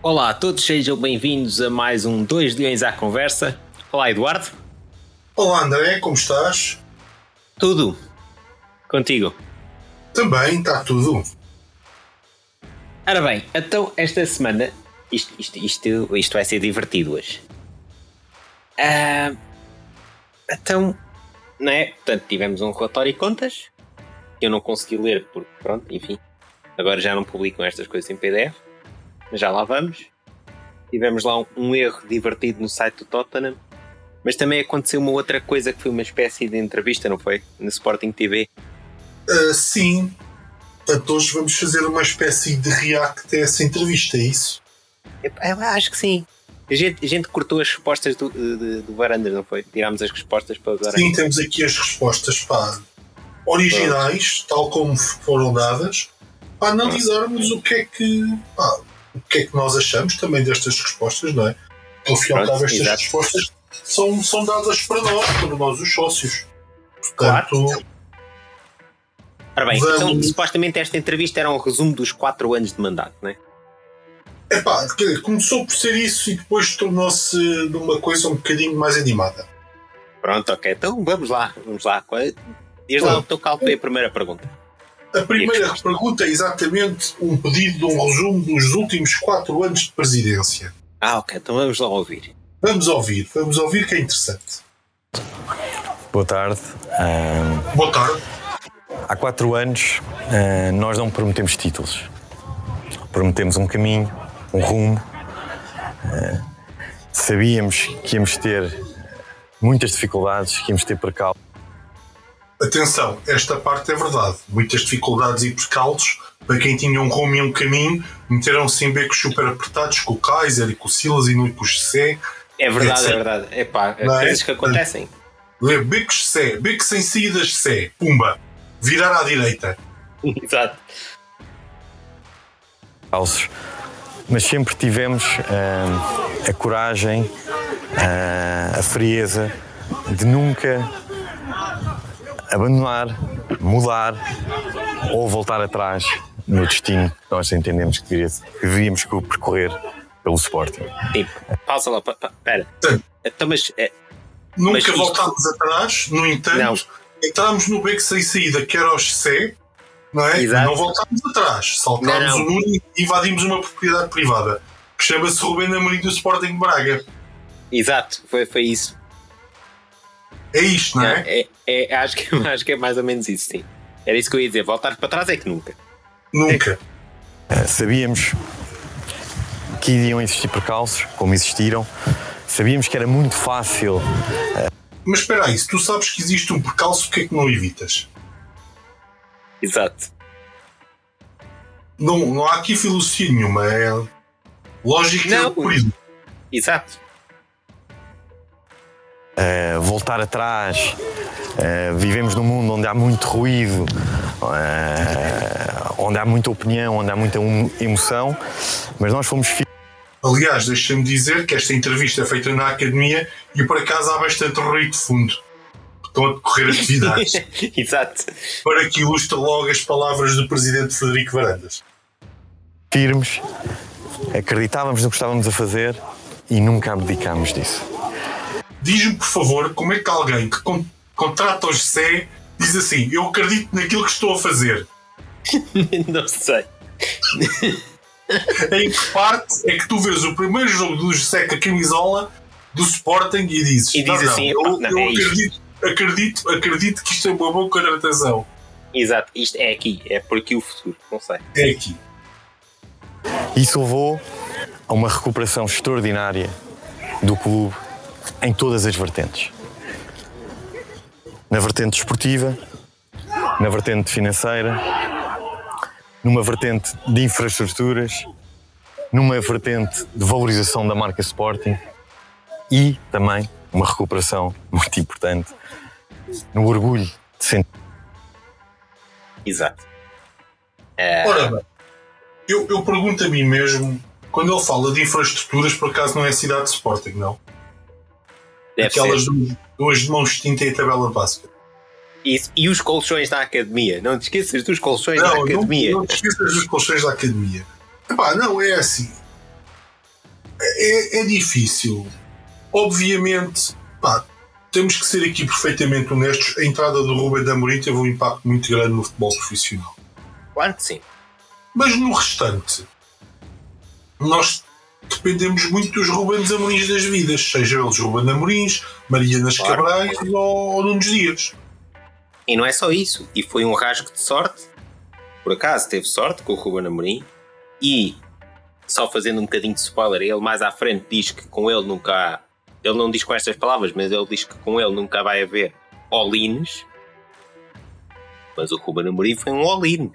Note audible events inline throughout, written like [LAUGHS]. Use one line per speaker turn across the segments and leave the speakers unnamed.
Olá a todos, sejam bem-vindos a mais um 2 Leões à Conversa. Olá, Eduardo.
Olá, André, como estás?
Tudo. Contigo.
Também, está tudo.
Ora bem, então esta semana isto, isto, isto, isto vai ser divertido hoje. Ah, então, não é? Portanto, tivemos um relatório e contas que eu não consegui ler porque, pronto, enfim, agora já não publicam estas coisas em PDF, já lá vamos. Tivemos lá um, um erro divertido no site do Tottenham, mas também aconteceu uma outra coisa que foi uma espécie de entrevista, não foi? No Sporting TV.
Uh, sim. Portanto, hoje vamos fazer uma espécie de react a essa entrevista, é isso?
Eu, acho que sim. A gente, a gente cortou as respostas do, do, do Varandas, não foi? Tirámos as respostas para o Varandas.
Sim, temos aqui as respostas pá, originais, tal como foram dadas, para analisarmos o que é que pá, o que é que nós achamos também destas respostas, não é? Ao fim e ao cabo, estas
exato.
respostas são, são dadas para nós, para nós os sócios. Portanto,
Claro. Ora bem,
Vamos-
então supostamente esta entrevista era um resumo dos 4 anos de mandato, não é?
epá, começou por ser isso e depois tornou-se numa coisa um bocadinho mais animada.
Pronto, ok. Então vamos lá, vamos lá. É- Diz lá o teu cálculo foi a primeira pergunta.
A primeira pergunta é exatamente um pedido de um resumo dos últimos quatro anos de presidência.
Ah, ok, então vamos lá ouvir.
Vamos ouvir, vamos ouvir que é interessante.
Boa tarde. Ahm,
Boa tarde.
há quatro anos ah, nós não prometemos títulos. Prometemos um caminho, um rumo. Ah, sabíamos que íamos ter muitas dificuldades, que íamos ter percalços.
Atenção, esta parte é verdade. Muitas dificuldades e percalços para quem tinha um rumo e um caminho, meteram-se em becos super apertados com o Kaiser e com o Silas e no com o José.
É verdade,
Etc.
é verdade. É pá,
é?
coisas que acontecem.
Lê, Becos Sé, becos sem saídas Sé, pumba, virar à direita. [LAUGHS]
Exato.
Mas sempre tivemos ah, a coragem, ah, a frieza de nunca abandonar, mudar ou voltar atrás no destino que nós entendemos que deveria- que deveríamos percorrer pelo Sporting.
Tipo, pausa lá, pera. Então, mas é,
Nunca
Mas isto-
voltámos atrás, no entanto,
Não.
entramos no beco sem saída, que era o Sé, não é?
Exato.
Não voltámos atrás, saltámos
Não, não.
o muro e invadimos uma propriedade privada que chama-se Rubén Amorim do Sporting de Braga.
exato, foi, foi isso.
É isto, não é?
É, é- [LAUGHS] acho, que, acho que é mais ou menos isso, sim. Era isso que eu ia dizer. Voltar para trás é que nunca.
Nunca.
Ah, sabíamos que iriam existir percalços, como existiram. Sabíamos que era muito fácil
Mas espera aí, se tu sabes que existe um percalço, porquê é que não evitas?
Exato.
Não, não há aqui filosofia nenhuma, é lógica
Não.
isso.
Exato.
Uh, voltar atrás. Uh, vivemos num mundo onde há muito ruído, uh, onde há muita opinião, onde há muita emoção, mas nós fomos
Aliás, deixa-me dizer que esta entrevista é feita na academia e por acaso há bastante ruído de fundo. Estão a decorrer [LAUGHS] atividades. [LAUGHS]
Exato.
para que ilustre logo as palavras do presidente Frederico Varandas.
firmes, acreditávamos no que estávamos a fazer e nunca abdicámos disso.
Diz-me, por favor, como é que alguém que con- contrata o José diz assim: Eu acredito naquilo que estou a fazer. [LAUGHS]
não sei. [LAUGHS]
Em que parte é que tu vês o primeiro jogo do José com a camisola do Sporting e dizes:
E diz
"Não,
assim,
não,
"Epá,
eu,
não,
eu
é isto."
acredito, acredito, acredito que isto é uma boa contratação.
Exato. Isto é aqui. É por aqui o futuro. Não sei.
É aqui.
Isso levou a uma recuperação extraordinária do clube em todas as vertentes. Na vertente desportiva, na vertente financeira, numa vertente de infraestruturas, numa vertente de valorização da marca Sporting e também uma recuperação muito importante no orgulho de sentir.
Exato.
Ora bem, eu, eu pergunto a mim mesmo: quando ele fala de infraestruturas, por acaso não é cidade de Sporting, não?
Deve
Aquelas
ser.
duas, mãos de tinta e a tabela básica.
Isso. E os colchões da academia. Não te esqueças dos colchões da
Não, não,
academia.
não te esqueças dos colchões da academia. Epá, não, é assim. é, é difícil. Obviamente, pá, temos que ser aqui perfeitamente honestos. A entrada do Ruben Amorim teve um impacto muito grande no futebol profissional.
Claro que sim.
Mas no restante, nós dependemos muito dos Rubens Amorins das vidas, seja eles Ruben Amorins, Marianas
Claro.
Cabrais ou, ou Nunes Dias.
E não é só isso. E foi um rasgo de sorte. Por acaso teve sorte com o Ruben Amorim. E, só fazendo um bocadinho de spoiler, ele mais à frente diz que com ele nunca há. Ele não diz com estas palavras, mas ele diz que com ele nunca vai haver all-ins. Mas o Ruben Amorim foi um all-in.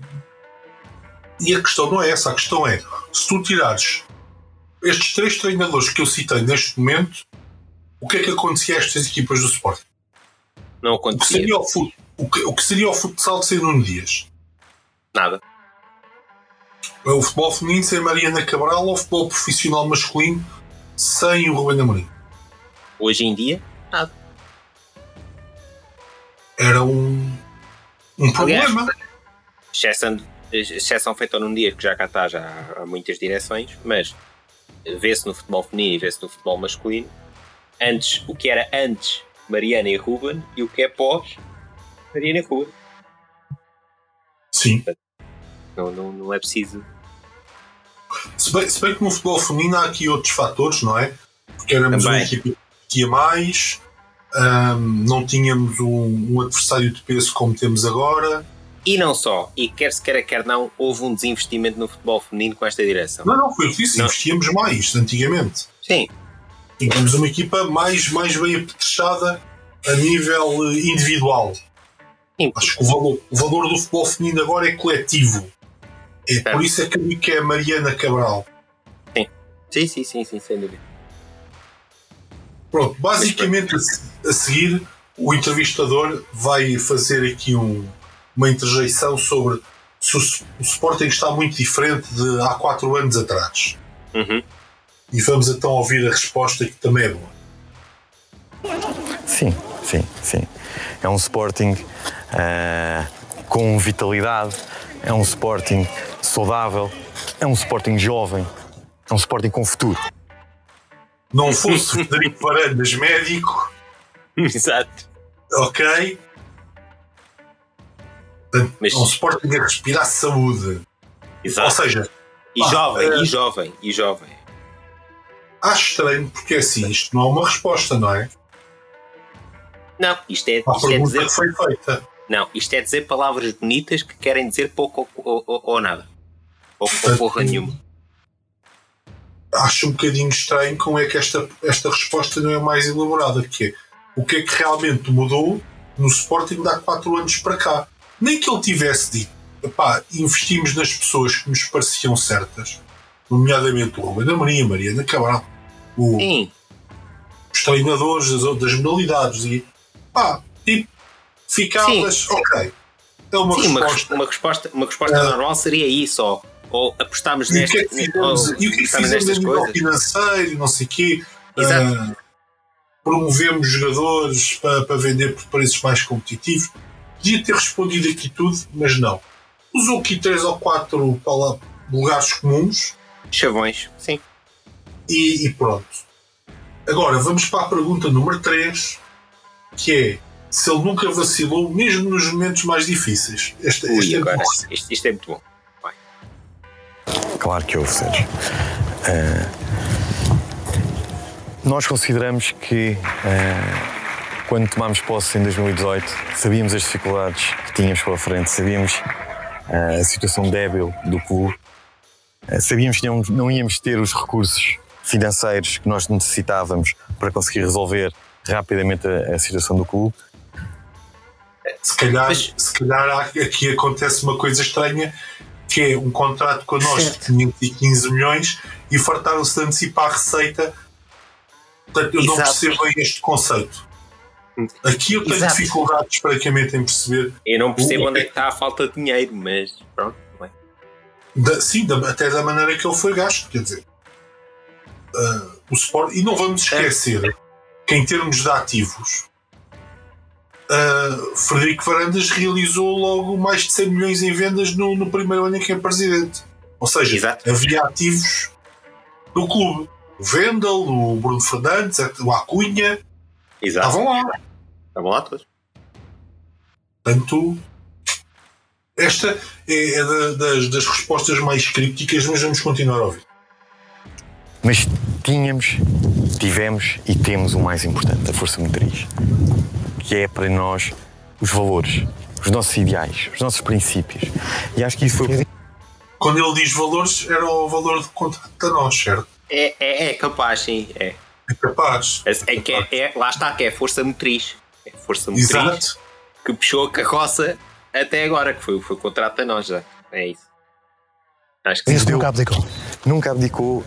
E a questão não é essa, a questão é se tu tirares estes três treinadores que eu citei neste momento, o que é que acontecia a estas equipas do Sport?
Não
O que
acontecia
seria o, fut, o, que, o que seria o futsal de ser Nuno Dias?
nada.
O futebol feminino sem Mariana Cabral ou o futebol profissional masculino sem o Ruben Amorim?
Hoje em dia, nada.
Era um, um problema.
Exceção, exceção feita num dia que já cá está, já há muitas direções, mas vê-se no futebol feminino e vê-se no futebol masculino. Antes, o que era antes Mariana e Ruben e o que é pós Mariana e Ruben.
Sim.
Não, não, não é preciso.
Se bem, se bem que no futebol feminino há aqui outros fatores, não é? Porque éramos
Também.
uma equipe que ia mais, ahm, não tínhamos um, um adversário de peso como temos agora.
E não só, e quer se queira, quer não, houve um desinvestimento no futebol feminino com esta direção.
Não, não, foi disse,
Não.
investíamos mais antigamente.
Sim,
Tínhamos uma equipa mais, mais bem apetrechada a nível eh, individual.
sim.
Acho que o valor, o valor do futebol feminino agora é coletivo. É,
Certo.
por isso é que eu digo que é a Mariana Cabral.
Sim, sim, sim, sim, sem dúvida.
Pronto, basicamente a seguir o entrevistador vai fazer aqui um- uma interjeição sobre se o, Sporting está muito diferente de há quatro anos atrás.
Uhum.
E vamos então ouvir a resposta que também é boa.
Sim, sim, sim. É um Sporting ah, com vitalidade, é um Sporting saudável, é um Sporting jovem, é um Sporting com futuro.
Não fosse Frederico Varandas médico, [LAUGHS]
Exato.
ok?
Mas-
É um Sporting a respirar saúde. Ou
Exato.
seja,
E
pá,
jovem,
eh,
e jovem, e jovem.
acho estranho porque assim, isto não é uma resposta, não é?
Não, isto é, isto é dizer.
que foi feita.
Não, isto é dizer palavras bonitas que querem dizer pouco ou, ou- ou- ou nada. Ou, ou porra nenhuma.
acho um bocadinho estranho como é que esta, esta resposta não é mais elaborada, que é o que é que realmente mudou no Sporting de há 4 anos para cá. Nem que ele tivesse dito, epá, investimos nas pessoas que nos pareciam certas, nomeadamente o Ruben Amorim, a Mariana Cabral, o-
Sim,
os treinadores das, das modalidades e pá, tipo, ficavas, ok. É uma
sim
resposta.
uma resposta, uma resposta
Ah.
normal seria isso. Ou, ou apostamos
E o que é que fizemos,
ou
e o que é que fizemos a
nestas
nível
coisas.
financeiro, não sei o quê.
Exato.
Ah, promovemos jogadores para, para vender por preços mais competitivos. Podia ter respondido aqui tudo, mas não. Usou aqui três ou quatro lugares comuns
Chavões, sim.
e, e pronto. Agora vamos para a pergunta número 3, que é se ele nunca vacilou, mesmo nos momentos mais difíceis. Esta,
Ui,
esta é
agora, isto, isto é muito bom.
Claro que houve, Sérgio. Ah, nós consideramos que ah, quando tomámos posse em 2018 sabíamos as dificuldades que tínhamos pela frente, sabíamos ah, a situação débil do clube, ah, sabíamos que não, não íamos ter os recursos financeiros que nós necessitávamos para conseguir resolver rapidamente a, a situação do clube.
Se calhar,
Mas-
se calhar aqui acontece uma coisa estranha que é um contrato connosco de 515 milhões e fartaram-se de antecipar a receita. Portanto, eu não
Exato.
percebo bem este conceito. Aqui eu tenho
Exato.
dificuldades francamente em perceber.
Eu não percebo
O-
onde é que está a falta de dinheiro, mas pronto. bem.
da- sim, da- até da maneira que ele foi gasto. Quer dizer, ah, o Sport. E não vamos esquecer que, em termos de ativos, ah, Frederico Varandas realizou logo mais de 100 milhões em vendas no, no primeiro ano em que é presidente. Ou seja,
Exato.
havia ativos do clube. o Vendel, o Bruno Fernandes, o Acunha,
Exato.
estavam lá.
Estavam lá todos.
Portanto, esta é, é da- das, das respostas mais crípticas, mas vamos continuar a ouvir.
Mas tínhamos, tivemos e temos o mais importante, a força motriz, que é para nós os valores, os nossos ideais, os nossos princípios. E acho que isso foi
Quando ele diz valores, era o valor de contrato a nós, certo?
É, é, é capaz, sim. É.
É capaz.
É, é que é, é- lá está, que é a força motriz. É a força motriz
Exato.
que puxou a carroça até agora, que foi, foi o contrato a nós já. É isso. Acho que
Isso nunca abdicou.
nunca abdicou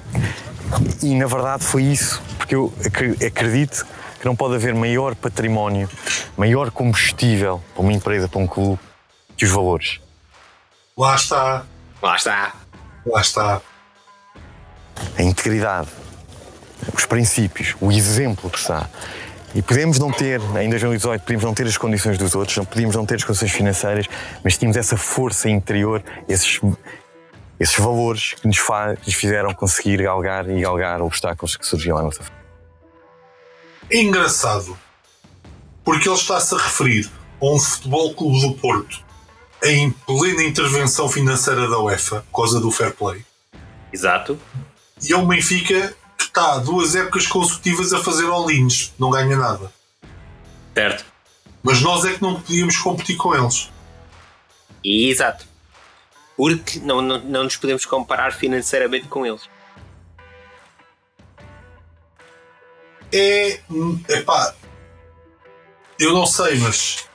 e na verdade foi isso, porque eu acre- acredito que não pode haver maior património, maior combustível para uma empresa, para um clube, que os valores.
Lá está.
Lá está.
Lá está.
A integridade, os princípios, o exemplo que está. E podemos não ter, em 2018, podíamos não ter as condições dos outros, não podíamos não ter as condições financeiras, mas tínhamos essa força interior, esses, esses valores que nos, fa- que nos fizeram conseguir galgar e galgar obstáculos que surgiam à nossa frente.
É engraçado. Porque ele está-se a referir a um futebol clube do Porto em plena intervenção financeira da UEFA, por causa do fair play.
Exato.
E é um Benfica está há duas épocas consecutivas a fazer all-ins, não ganha nada.
Certo.
Mas nós é que não podíamos competir com eles.
Exato. Porque não, não, não nos podemos comparar financeiramente com eles.
É. Epá. Eu não sei, mas.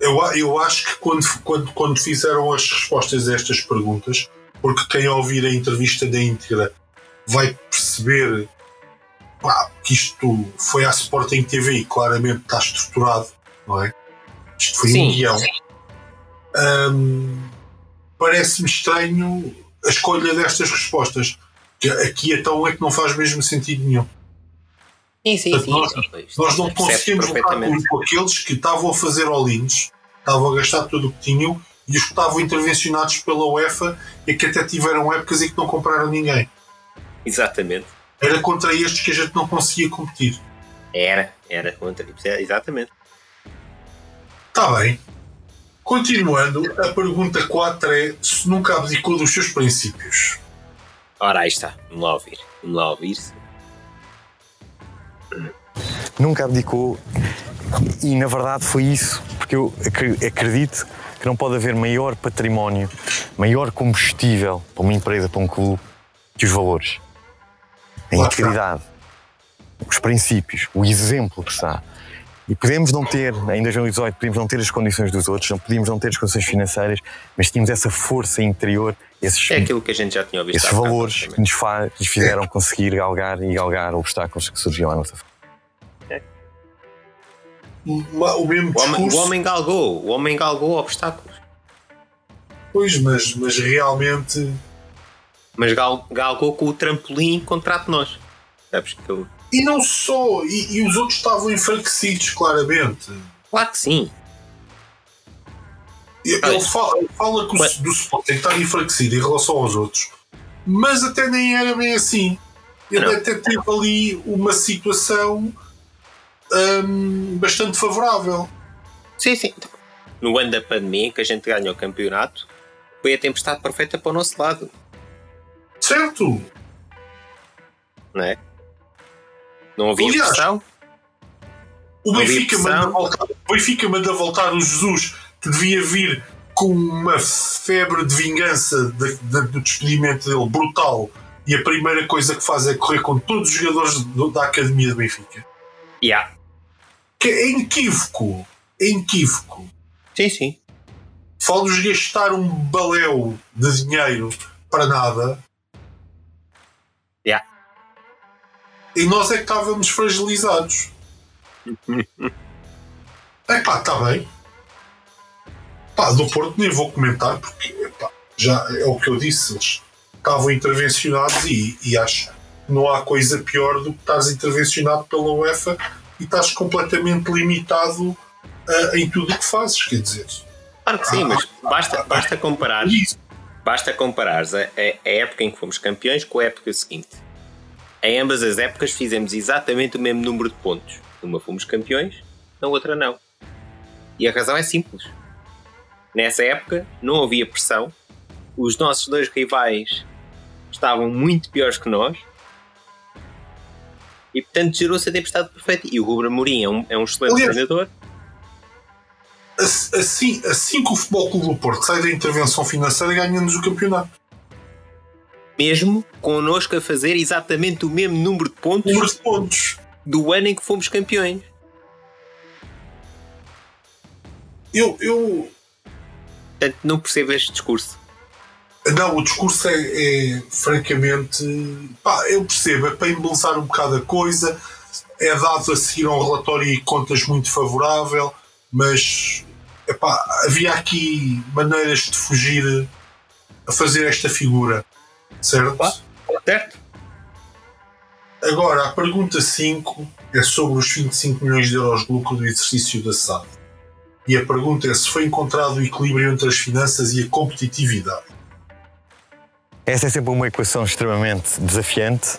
Eu, eu acho que quando, quando, quando fizeram as respostas a estas perguntas, porque quem ouvir a entrevista da íntegra vai perceber pá, que isto foi à Sporting TV e claramente está estruturado, não é? Isto foi um
Sim.
guião. Hum, Parece-me estranho a escolha destas respostas. Que aqui então é que não faz mesmo sentido nenhum.
Sim, sim,
Portanto, nós-
Isto
Nós não conseguimos votar com, com aqueles que estavam a fazer all-ins, estavam a gastar tudo o que tinham, e os que estavam intervencionados pela UEFA e que até tiveram épocas e que não compraram ninguém.
Exatamente.
Era contra estes que a gente não conseguia competir.
Era, era contra. Exatamente.
Está Tá bem. Continuando, a pergunta 4 é se nunca abdicou dos seus princípios.
Ora, aí está. Vamos lá ouvir. Vamos lá ouvir.
nunca abdicou e na verdade foi isso, porque eu acre- acredito que não pode haver maior património, maior combustível para uma empresa, para um clube, que os valores. A integridade, os princípios, o exemplo que está. E podemos não ter, em 2018, podíamos não ter as condições dos outros, não podíamos não ter as condições financeiras, mas tínhamos essa força interior, esses,
É aquilo que a gente já tinha
esses valores que nos, fa- que nos fizeram conseguir galgar e galgar obstáculos que surgiam à nossa frente.
O mesmo
O homem, o homem galgou. O homem galgou obstáculos.
pois, mas, mas realmente
Mas gal- galgou com o trampolim contrato nós. Sabes que eu...
E não só, e, e os outros estavam enfraquecidos, claramente.
Claro que sim.
Ele
Pois.
fala, ele fala que o, do Sporting está enfraquecido em relação aos outros, mas até nem era bem assim. Ele
Não.
até teve ali uma situação hum, bastante favorável.
Sim, sim. No ano da pandemia, em que a gente ganhou o campeonato, foi a tempestade perfeita para o nosso lado.
Certo?
Não é? Não havia
Aliás,
pressão.
O Benfica, manda voltar, o Benfica manda voltar o Jesus, que devia vir com uma febre de vingança de- de- do despedimento dele brutal. E a primeira coisa que faz é correr com todos os jogadores do- da academia do Benfica.
Yeah.
Que é inequívoco. É inequívoco.
Sim, sim.
Fala-nos gastar um baléu de dinheiro para nada. E nós é que estávamos fragilizados. É pá, está bem. Pá, do Porto nem vou comentar porque epá, já é o que eu disse. Eles estavam intervencionados e, e acho que não há coisa pior do que estás intervencionado pela UEFA e estás completamente limitado ah, em tudo o que fazes. Quer dizer,
Claro que sim, mas basta, basta comparar.
isso.
Basta comparares a, a- a época em que fomos campeões com a época seguinte. Em ambas as épocas fizemos exatamente o mesmo número de pontos. Numa fomos campeões, na outra não. E a razão é simples. Nessa época não havia pressão, os nossos dois rivais estavam muito piores que nós e portanto gerou-se a tempestade perfeita. E o Rubro Amorim é um, é um excelente
Aliás,
treinador.
Assim, assim que o Futebol Clube do Porto sai da intervenção financeira, ganha-nos o campeonato.
Mesmo connosco a fazer exatamente o mesmo número de pontos,
número de pontos.
do ano em que fomos campeões.
Eu, eu.
Portanto, não percebo este discurso.
Não, o discurso é, é francamente. Pá, eu percebo, é para embelezar um bocado a coisa, é dado a seguir um relatório e contas muito favorável, mas epá, havia aqui maneiras de fugir a fazer esta figura, certo?
Ah, certo.
Agora, a pergunta 5 é sobre os 25 milhões de euros de lucro do exercício da SAD. E a pergunta é se foi encontrado o equilíbrio entre as finanças e a competitividade.
Essa é sempre uma equação extremamente desafiante,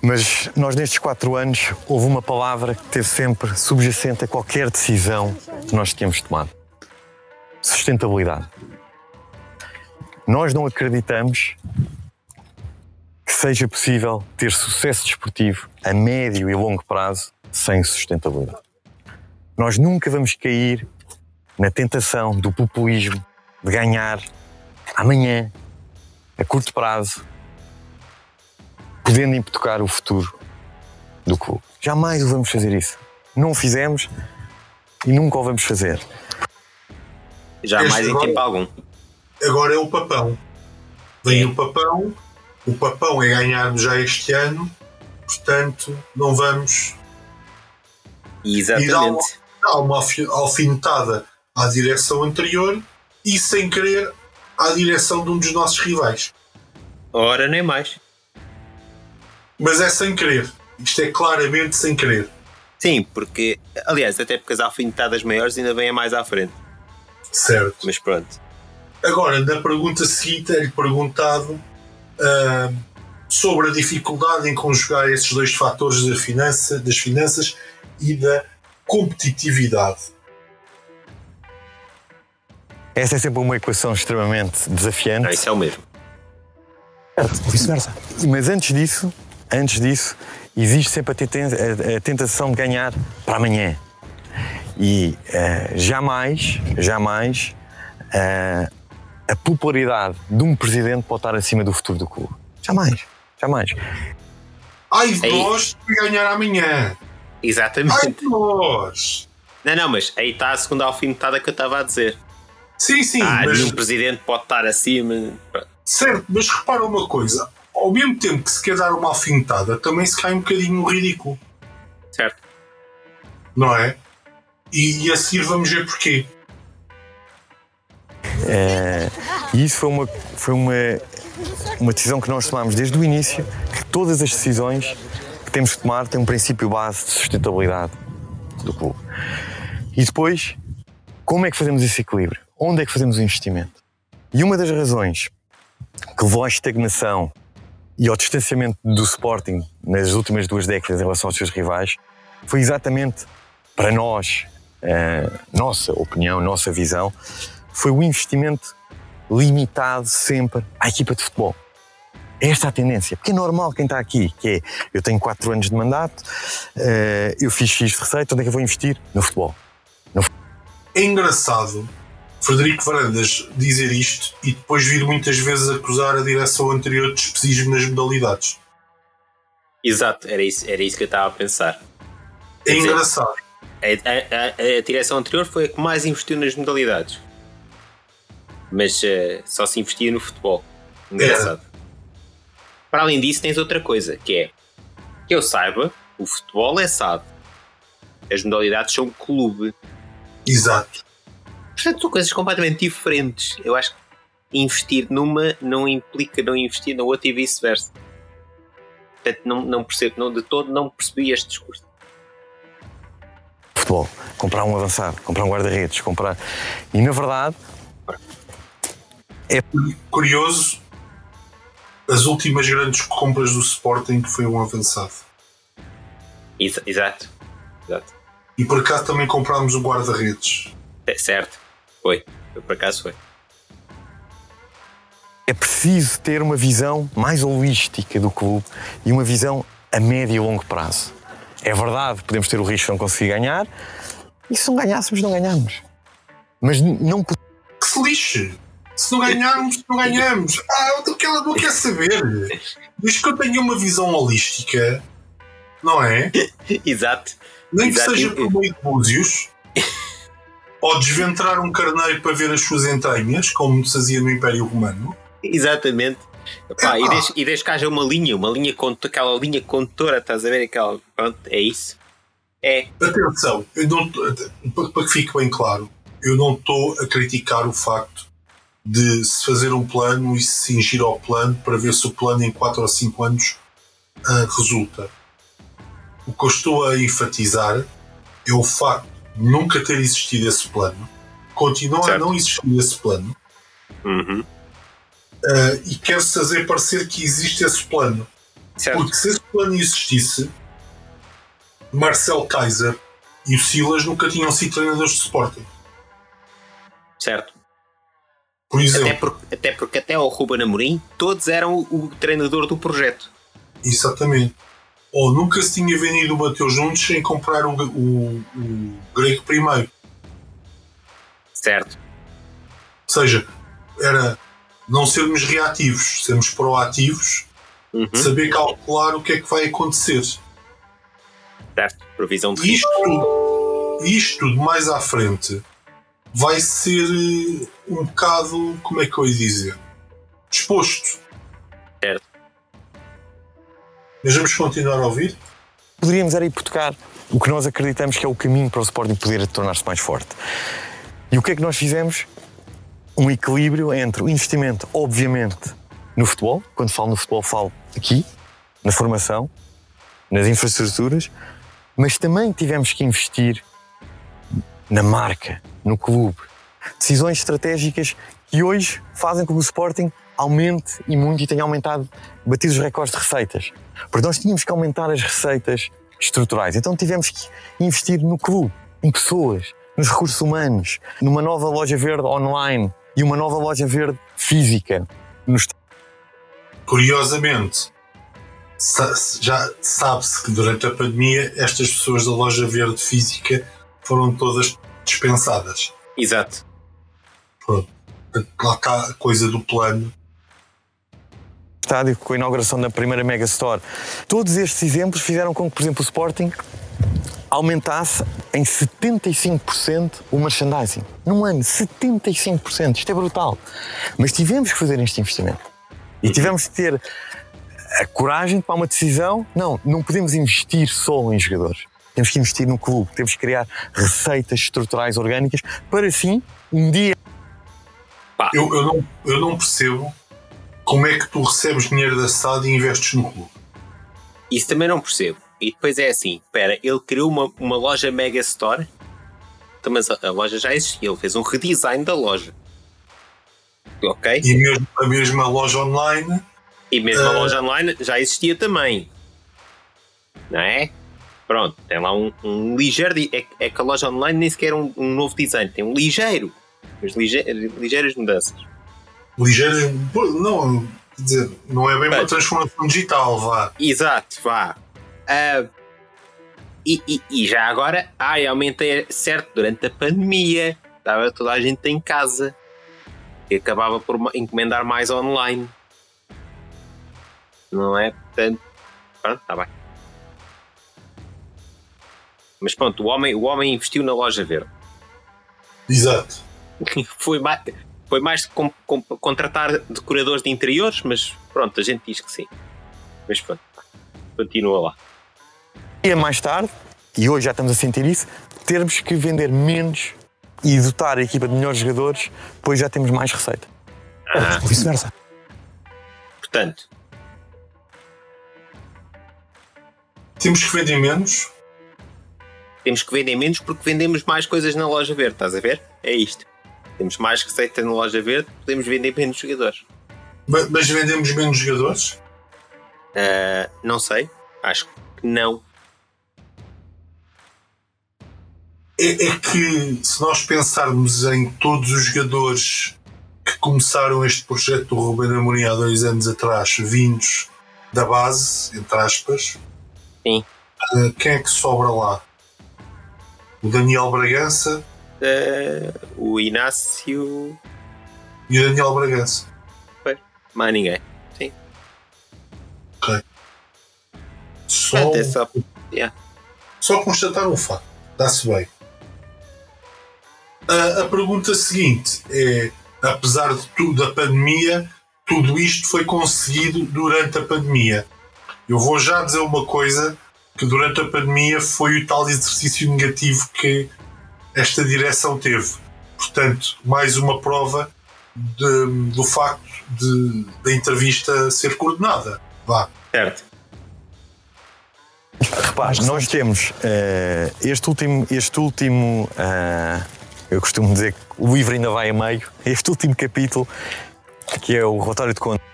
mas nós nestes quatro anos houve uma palavra que esteve sempre subjacente a qualquer decisão que nós tínhamos tomado: sustentabilidade. Nós não acreditamos que seja possível ter sucesso desportivo a médio e longo prazo sem sustentabilidade. Nós nunca vamos cair na tentação do populismo de ganhar amanhã, a curto prazo, podendo hipotecar o futuro do clube. Jamais o vamos fazer isso. Não o fizemos e nunca o vamos fazer.
Jamais
Este
em tempo algum.
Agora é o papão. Vem o papão, o papão é ganhar já este ano, portanto, não vamos
Exatamente.
dar uma alfi- alfinetada à direção anterior e, sem querer, à direção de um dos nossos rivais.
Ora, nem mais.
Mas é sem querer. Isto é claramente sem querer.
Sim, porque, aliás, até porque as alfinetadas maiores ainda vêm mais à frente.
Certo.
Mas pronto.
Agora, na pergunta seguinte, é-lhe perguntado ah, sobre a dificuldade em conjugar esses dois fatores da finança, das finanças e da competitividade.
Essa é sempre uma equação extremamente desafiante.
Não, isso é o mesmo.
Vice-versa.
Mas antes disso, antes disso, existe sempre a, teten- a- a tentação de ganhar para amanhã. E eh, jamais, jamais eh, a popularidade de um presidente pode estar acima do futuro do clube. Jamais, jamais.
Ai de
Aí.
nós de ganhar amanhã! Ai
Exatamente.
de nós!
Não, não, mas aí está a segunda alfinetada que eu estava a dizer.
Sim, sim,
Ah,
mas,
nenhum presidente pode estar acima.
Certo, mas repara uma coisa: ao mesmo tempo que se quer dar uma alfinetada, também se cai um bocadinho no ridículo,
Certo.
não é? E, e a seguir vamos ver porquê.
E isso foi uma, foi uma, uma decisão que nós tomámos desde o início, que todas as decisões que temos que tomar têm um princípio base de sustentabilidade do clube. E depois, como é que fazemos esse equilíbrio? Onde é que fazemos o investimento? E uma das razões que levou à estagnação e ao distanciamento do Sporting nas últimas duas décadas em relação aos seus rivais foi exatamente para nós, eh, nossa opinião, nossa visão, foi o investimento limitado sempre à equipa de futebol. Esta é a tendência, porque é normal quem está aqui, que é, eu tenho 4 anos de mandato, eh, eu fiz X de receita, onde é que eu vou investir? No futebol.
É engraçado Frederico Varandas dizer isto e depois vir muitas vezes acusar a direção anterior de despesismo nas modalidades.
Exato, era isso, era isso que eu estava a pensar.
É
dizer-
engraçado.
A, a- a- a direção anterior foi a que mais investiu nas modalidades. Mas eh, só se investia no futebol. Engraçado. Para além disso, tens outra coisa, que é que eu saiba, o futebol é SAD. As modalidades são clube.
Exato.
Portanto, são coisas completamente diferentes. Eu acho que investir numa não implica não investir na outra e vice-versa. Portanto, não, não percebo, não, de todo não percebi este discurso.
Futebol. Comprar um avançado, comprar um guarda-redes, comprar. E na verdade,
Curioso. as últimas grandes compras do Sporting foi um avançado.
Ex- Exato. Exato.
E por acaso também comprámos o guarda-redes.
É certo. Foi. Foi por acaso foi.
É preciso ter uma visão mais holística do clube e uma visão a médio e longo prazo. É verdade, podemos ter o risco de não conseguir ganhar, e se não ganhássemos, não ganhamos. Mas não podemos.
Que se lixe! Se não ganharmos, não ganhamos. Ah, do que ela não quer saber. Desde que eu tenha uma visão holística, não é?
Exato.
Nem que
Exato.
seja por meio de búzios, ou desventrar um carneiro para ver as suas entranhas, como se fazia no Império Romano.
Exatamente. Pá, e,
Epá.
desde, e desde que haja uma linha, uma linha conto, aquela linha condutora, estás a ver? Aquela, pronto, é isso. É,
Atenção, eu não para que fique bem claro, eu não estou a criticar o facto de se fazer um plano e se cingir ao plano para ver se o plano em 4 ou 5 anos ah, resulta. O que eu estou a enfatizar é o facto de nunca ter existido esse plano, continua a
Certo.
não existir esse plano
uhum,
ah, e quer-se fazer parecer que existe esse plano.
certo.
Porque se esse plano existisse, Marcel Kaiser e o Silas nunca tinham sido treinadores de Sporting.
certo.
Por
Até, por, até porque até ao Ruben Amorim, todos eram o, o treinador do projeto.
exatamente. Ou nunca se tinha vendido o Mateus Juntos sem comprar o, o, o grego primeiro.
Certo.
Ou seja, era não sermos reativos, sermos proativos,
Uhum,
saber calcular o que é que vai acontecer.
certo. Provisão de risco.
isto, isto tudo mais à frente vai ser eh, um bocado, como é que eu ia dizer? Disposto.
Certo.
Mas vamos continuar a ouvir?
Poderíamos era tocar o que nós acreditamos que é o caminho para o Sporting poder tornar-se mais forte. E o que é que nós fizemos? Um equilíbrio entre o investimento, obviamente, no futebol, quando falo no futebol, falo aqui, na formação, nas infraestruturas, mas também tivemos que investir na marca, no clube. Decisões estratégicas que hoje fazem com que o Sporting aumente e muito e tenha aumentado, batido os recordes de receitas. Porque nós tínhamos que aumentar as receitas estruturais. Então tivemos que investir no clube, em pessoas, nos recursos humanos, numa nova loja verde online e uma nova loja verde física. Nos
Curiosamente, sa- já sabe-se que durante a pandemia estas pessoas da loja verde física foram todas dispensadas.
Exato.
Pronto. Lá está a coisa do plano.
estádio com a inauguração da primeira Mega Store. Todos estes exemplos fizeram com que, por exemplo, o Sporting aumentasse em 75% o merchandising. Num ano, 75%. Isto é brutal. Mas tivemos que fazer este investimento. E tivemos que ter a coragem tomar uma decisão. Não, não podemos investir só em jogadores. Temos que investir no clube. Temos que criar receitas estruturais orgânicas para assim, um dia.
Eu, eu, não, eu não percebo como é que tu recebes dinheiro da SAD e investes no clube.
Isso também não percebo. E depois é assim: espera, ele criou uma, uma loja Mega Store, Então, mas a, a loja já existia, ele fez um redesign da loja. Ok?
E mesmo a mesma loja online,
E mesmo a
Ah.
loja online já existia também. Não é? Pronto, tem lá um, um ligeiro. É, é que a loja online nem sequer é um, um novo design, tem um ligeiro. Mas lige, ligeiras mudanças.
ligeiras. Não, quer dizer, não é bem uma
Bem.
transformação digital, vá.
Exato, vá. Ah, e, e- e já agora, ai, aumentei, certo, durante a pandemia, estava toda a gente em casa e acabava por encomendar mais online. Não é? Portanto, pronto, está bem. Mas pronto, o homem, o homem investiu na loja verde.
Exato. [LAUGHS]
Foi mais, foi mais com, com- contratar decoradores de interiores, mas pronto, a gente diz que sim. Mas pronto, continua lá.
dia mais tarde, e hoje já estamos a sentir isso, termos que vender menos e dotar a equipa de melhores jogadores, pois já temos mais receita.
Ou vice-versa.
Portanto,
Temos que vender menos.
temos que vender menos porque vendemos mais coisas na loja verde, estás a ver? É isto. Temos mais receita na loja verde, podemos vender menos jogadores.
Ma- Mas vendemos menos jogadores?
Ah, não sei. Acho que não.
É, é que se nós pensarmos em todos os jogadores que começaram este projeto do Ruben Amorim há dois anos atrás, vindos da base, entre aspas,
Sim.
eh, quem é que sobra lá? O Daniel Bragança
Ah, o Inácio.
e o Daniel Bragança.
Mais ninguém.
Só,
Até só.
só constatar um facto. Está-se bem. A, a pergunta seguinte é: apesar de tudo, da pandemia, tudo isto foi conseguido durante a pandemia. Eu vou já dizer uma coisa: que durante a pandemia foi o tal exercício negativo que esta direção teve. Portanto, mais uma prova de- do facto de, da entrevista ser coordenada. Vá.
Certo.
Repare, nós temos eh, este último, este último eh, eu costumo dizer que o livro ainda vai a meio, este último capítulo, que é o relatório de contas.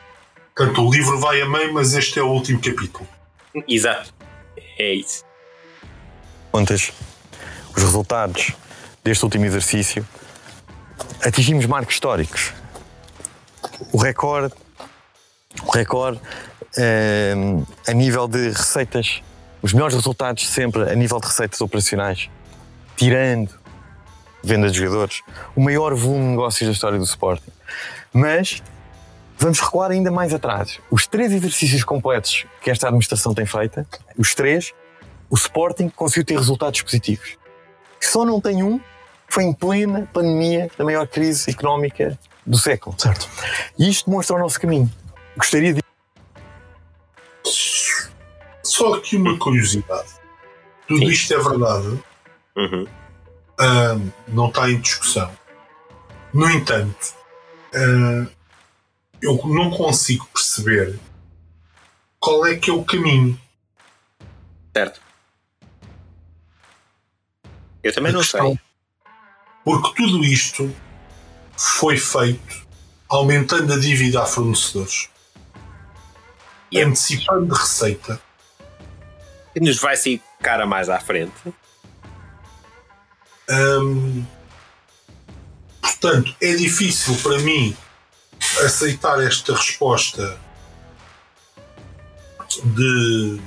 Portanto, o livro vai a meio, mas este é o último capítulo.
Exato. É isso.
contas, os resultados deste último exercício, atingimos marcos históricos. O recorde, o recorde eh, a nível de receitas, os melhores resultados sempre a nível de receitas operacionais, tirando venda de jogadores, o maior volume de negócios da história do Sporting. Mas vamos recuar ainda mais atrás. Os três exercícios completos que esta administração tem feito, os três, o Sporting conseguiu ter resultados positivos. Só não tem um, foi em plena pandemia da maior crise económica do século.
Certo.
E isto mostra o nosso caminho. Gostaria de.
Só aqui uma curiosidade. Tudo
Sim.
isto é verdade,
Uhum.
ahm, não está em discussão. No entanto, ah, eu não consigo perceber qual é que é o caminho.
Certo. Eu também não
A questão-
sei.
Porque tudo isto foi feito aumentando a dívida a fornecedores,
E
antecipando receita.
que nos vai sair cara mais à frente.
Hum, portanto, é difícil para mim aceitar esta resposta de.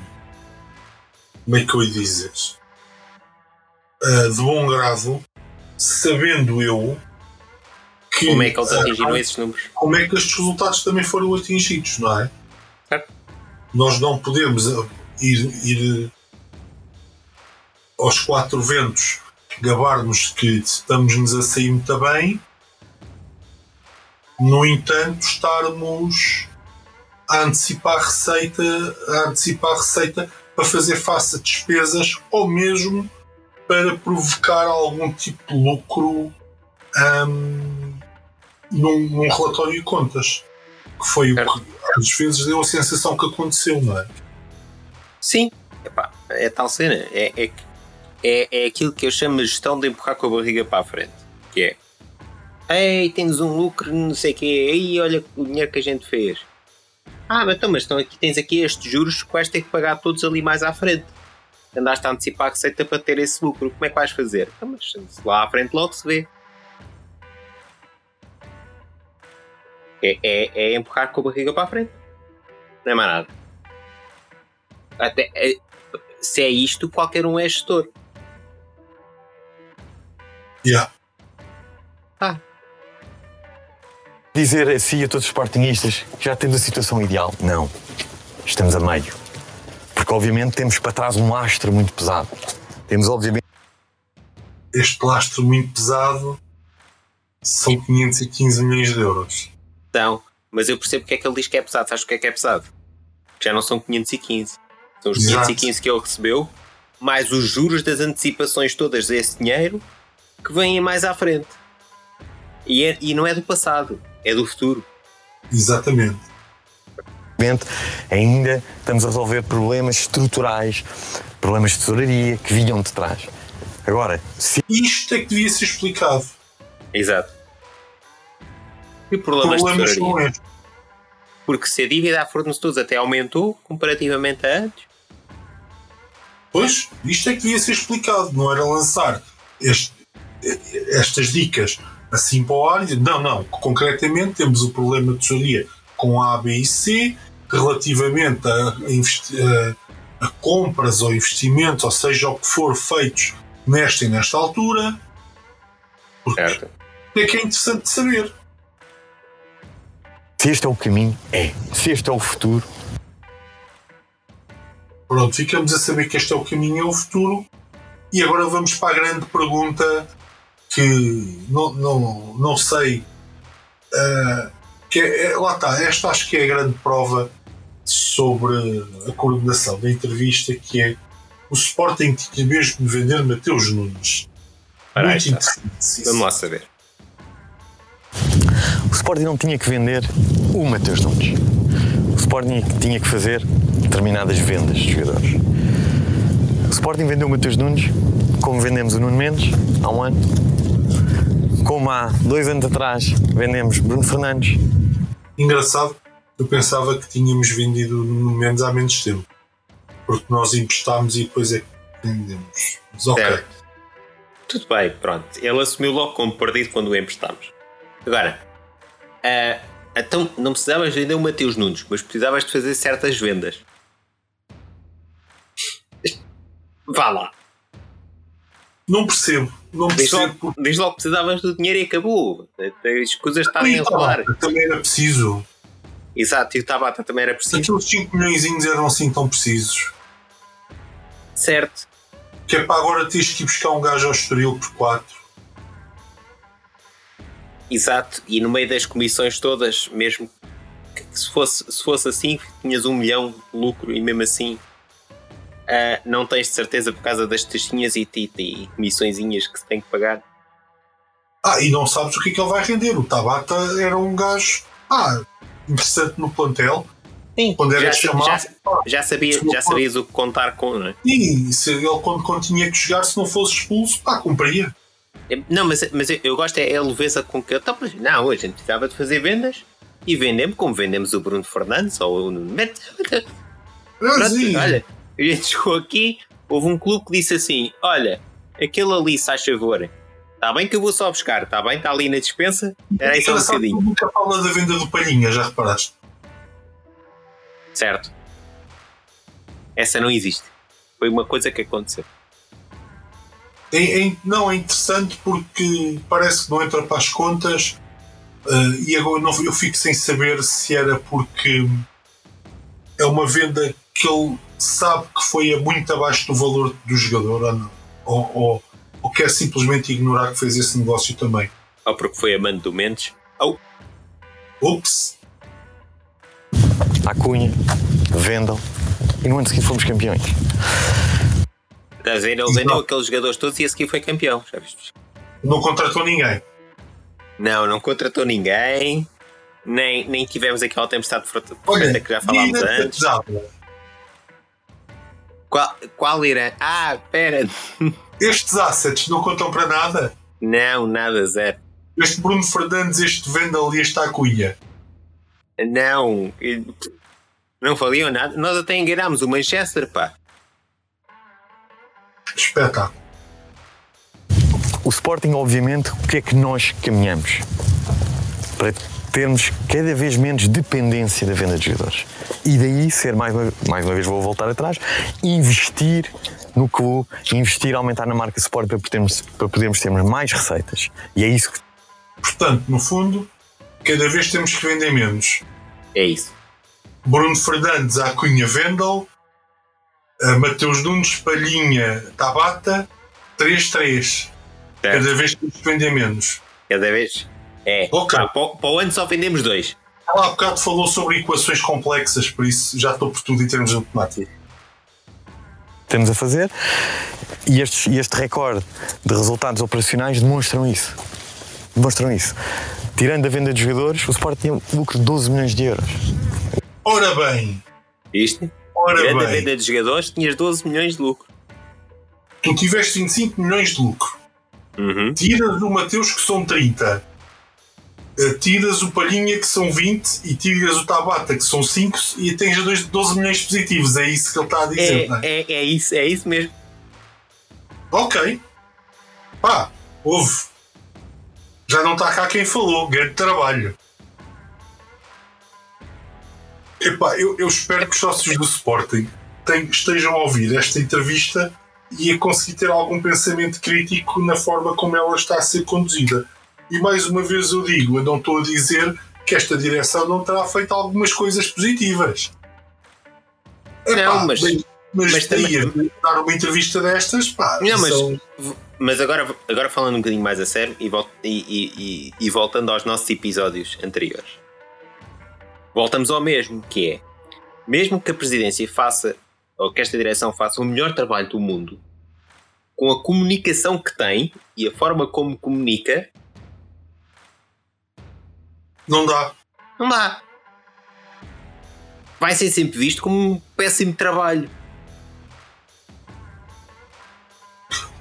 Como é que eu ia dizer? Ah, de bom grado, sabendo eu que,
Como é que eles
ah,
atingiram esses números?
como é que estes resultados também foram atingidos, não é? Nós não podemos ir, ir aos quatro ventos gabar-nos que estamos-nos a sair muito bem, no entanto, estarmos a antecipar receita, a antecipar receita para fazer face a despesas ou mesmo para provocar algum tipo de lucro hum, num, num relatório de contas. Que foi o que às vezes deu a sensação que aconteceu, não é?
Sim. Epá, é tal cena. É, é, é, é aquilo que eu chamo de gestão de empurrar com a barriga para a frente. Que é. Ei, tens um lucro, não sei o quê. Ei, olha o dinheiro que a gente fez. Ah, mas então, mas estão aqui, tens aqui estes juros que vais ter que pagar todos ali mais à frente. Andaste a antecipar a receita para ter esse lucro. Como é que vais fazer? Então, mas lá à frente logo se vê. É, é, é empurrar com a barriga para a frente. Não é mais nada. Até, é- se é isto, qualquer um é gestor.
Yeah.
Dizer assim a todos os Sportingistas que já temos a situação ideal. Não. Estamos a meio. Porque, obviamente, temos para trás um lastro muito pesado. Temos, obviamente,
Este lastro muito pesado são 515 milhões de euros.
Então, mas eu percebo porque é que ele diz que é pesado. Sabes o que é que é pesado? Já não são 515. São os
Exato.
515 que ele recebeu, mais os juros das antecipações todas desse dinheiro que vêm mais à frente. E, é- e não é do passado, é do futuro.
Exatamente.
Ainda estamos a resolver problemas estruturais, problemas de tesouraria que vinham de trás. Agora, se
Isto é que devia ser explicado.
Exato. E problemas,
Problemas
de
são
tesouraria?
estes.
Porque se a dívida a fornecedores até aumentou comparativamente a antes.
Pois, isto é que devia ser explicado, não era lançar este- estas dicas assim para o ar não, não, concretamente temos o problema de tesouraria com A, B e C relativamente a, a investi- a- compras ou investimentos, ou seja, o que for feitos nesta e nesta altura. Porque
Certo.
é que é interessante saber.
Se este é o caminho, é. Se este é o futuro,
Pronto, ficamos a saber que este é o caminho e é o futuro. E agora vamos para a grande pergunta que não, não, não sei. ah, que é, é- lá está, esta acho que é a grande prova sobre a coordenação da entrevista, que é o Sporting tinha mesmo de vender Mateus Nunes.
Aí
Muito
está.
interessante.
Vamos lá saber.
o Sporting não tinha que vender o Mateus Nunes. O Sporting tinha que fazer determinadas vendas de jogadores. O Sporting vendeu o Mateus Nunes, como vendemos o Nuno Mendes há um ano. Como há dois anos atrás vendemos Bruno Fernandes.
Engraçado, eu pensava que tínhamos vendido no menos há menos tempo. Porque nós emprestámos e depois é que vendemos. Mas ok.
Certo. Tudo bem, pronto. Ele assumiu logo como perdido quando o emprestámos. Agora, ah, então não precisavas vender o Mateus Nunes, mas precisavas de fazer certas vendas. Vá lá.
Não percebo. Não
Diz
percebo
logo, diz logo que precisavas do dinheiro e acabou. As coisas estavam a.
Tabata, também era preciso.
Exato, e o Tabata também era preciso.
Aqueles 5 milhões eram assim tão precisos.
Certo.
Que é para agora teres que ir buscar um gajo ao Estoril por 4.
Exato, e no meio das comissões todas, mesmo que se fosse, se fosse assim, tinhas um milhão de lucro e mesmo assim ah, não tens de certeza por causa das taxinhas e, e, e comissõezinhas que se tem que pagar.
Ah, e não sabes o que é que ele vai render. O Tabata era um gajo ah, interessante no plantel.
Sim,
Quando era
já,
chamado,
já,
ah,
já, sabia, já sabias o que contar com, não é?
E se ele, quando, quando tinha que jogar, se não fosse expulso, pá, cumpria.
Não, mas, mas eu, eu gosto é a leveza com que. Então, mas não, hoje a gente precisava de fazer vendas e vendemos como vendemos o Bruno Fernandes ou o Nuno Mendes.
Mas,
Pronto,
e-
olha, a gente chegou aqui, houve um clube que disse assim: Olha, aquele ali, se faz favor, está bem que eu vou só buscar, está bem, está ali na dispensa, era aí só um bocadinho.
Nunca fala da venda do Palhinha, já reparaste?
Certo. Essa não existe. Foi uma coisa que aconteceu.
É- é- não, é interessante porque parece que não entra para as contas eh, e agora não, eu fico sem saber se era porque é uma venda que ele sabe que foi a muito abaixo do valor do jogador ou não. Ou, ou, ou quer simplesmente ignorar que fez esse negócio também.
Ou porque foi amante do Mendes. Ou
Ups!
À Cunha, vendam. E no ano seguinte fomos campeões.
estás a ver, ele vendeu aqueles jogadores todos e a seguir foi campeão. Já viste?
Não contratou ninguém.
Não, não contratou ninguém. Nem, nem tivemos aquela tempestade perfeita
Olha,
que já falámos antes. Qual, qual irá? Ah, espera.
Estes assets não contam para nada.
Não, nada, zero.
Este Bruno Fernandes, este Vendel e este Acunha.
Não. Não valiam nada. Nós até enganámos o Manchester, pá.
Espetáculo.
O Sporting, obviamente, o que é que nós caminhamos? Para termos cada vez menos dependência da venda de jogadores. E daí ser, mais uma, mais uma vez vou voltar atrás, investir no clube, investir, aumentar na marca Sport para podermos, para podermos termos mais receitas. E é isso que
Portanto, no fundo, cada vez temos que vender menos.
É isso.
Bruno Fernandes, Acunha, Vendel, eh, Mateus Nunes, Palhinha, Tabata, 3-3.
Certo?
Cada vez temos que vender menos.
Cada vez. É.
Ok.
Pá, para, o- para o ano só vendemos dois.
Ela há bocado falou sobre equações complexas, por isso já estou por tudo em termos de matemática.
Estamos a fazer. E este, este recorde de resultados operacionais demonstram isso. Demonstram isso. Tirando a venda de jogadores, o Sport tinha um lucro de 12 milhões de euros.
Ora bem,
Viste?
ora
Grande
bem,
venda de jogadores, tinhas 12 milhões de lucro.
tu tiveste 25 milhões de lucro.
Uhum.
Tira do Mateus que são 30. Eh, tiras o Palhinha que são 20 e tiras o Tabata que são 5 e tens dois- 12 milhões positivos. É isso que ele está a dizer, não é?
É, é, é isso, é isso mesmo.
Ok. Pá, houve. Já não está cá quem falou. Grande trabalho. Epá, eu, eu espero que os sócios do Sporting estejam a ouvir esta entrevista e a conseguir ter algum pensamento crítico na forma como ela está a ser conduzida. E mais uma vez eu digo, eu não estou a dizer que esta direção não terá feito algumas coisas positivas. Epá,
Não, mas-
bem, mas,
mas também-
dar uma entrevista destas, pá,
Não, mas,
são-
mas agora, agora falando um bocadinho mais a sério e, vol- e- e- e- e voltando aos nossos episódios anteriores, voltamos ao mesmo, que é mesmo que a presidência faça, ou que esta direção faça o melhor trabalho do mundo, com a comunicação que tem e a forma como comunica,
não dá.
não dá. Vai ser sempre visto como um péssimo trabalho.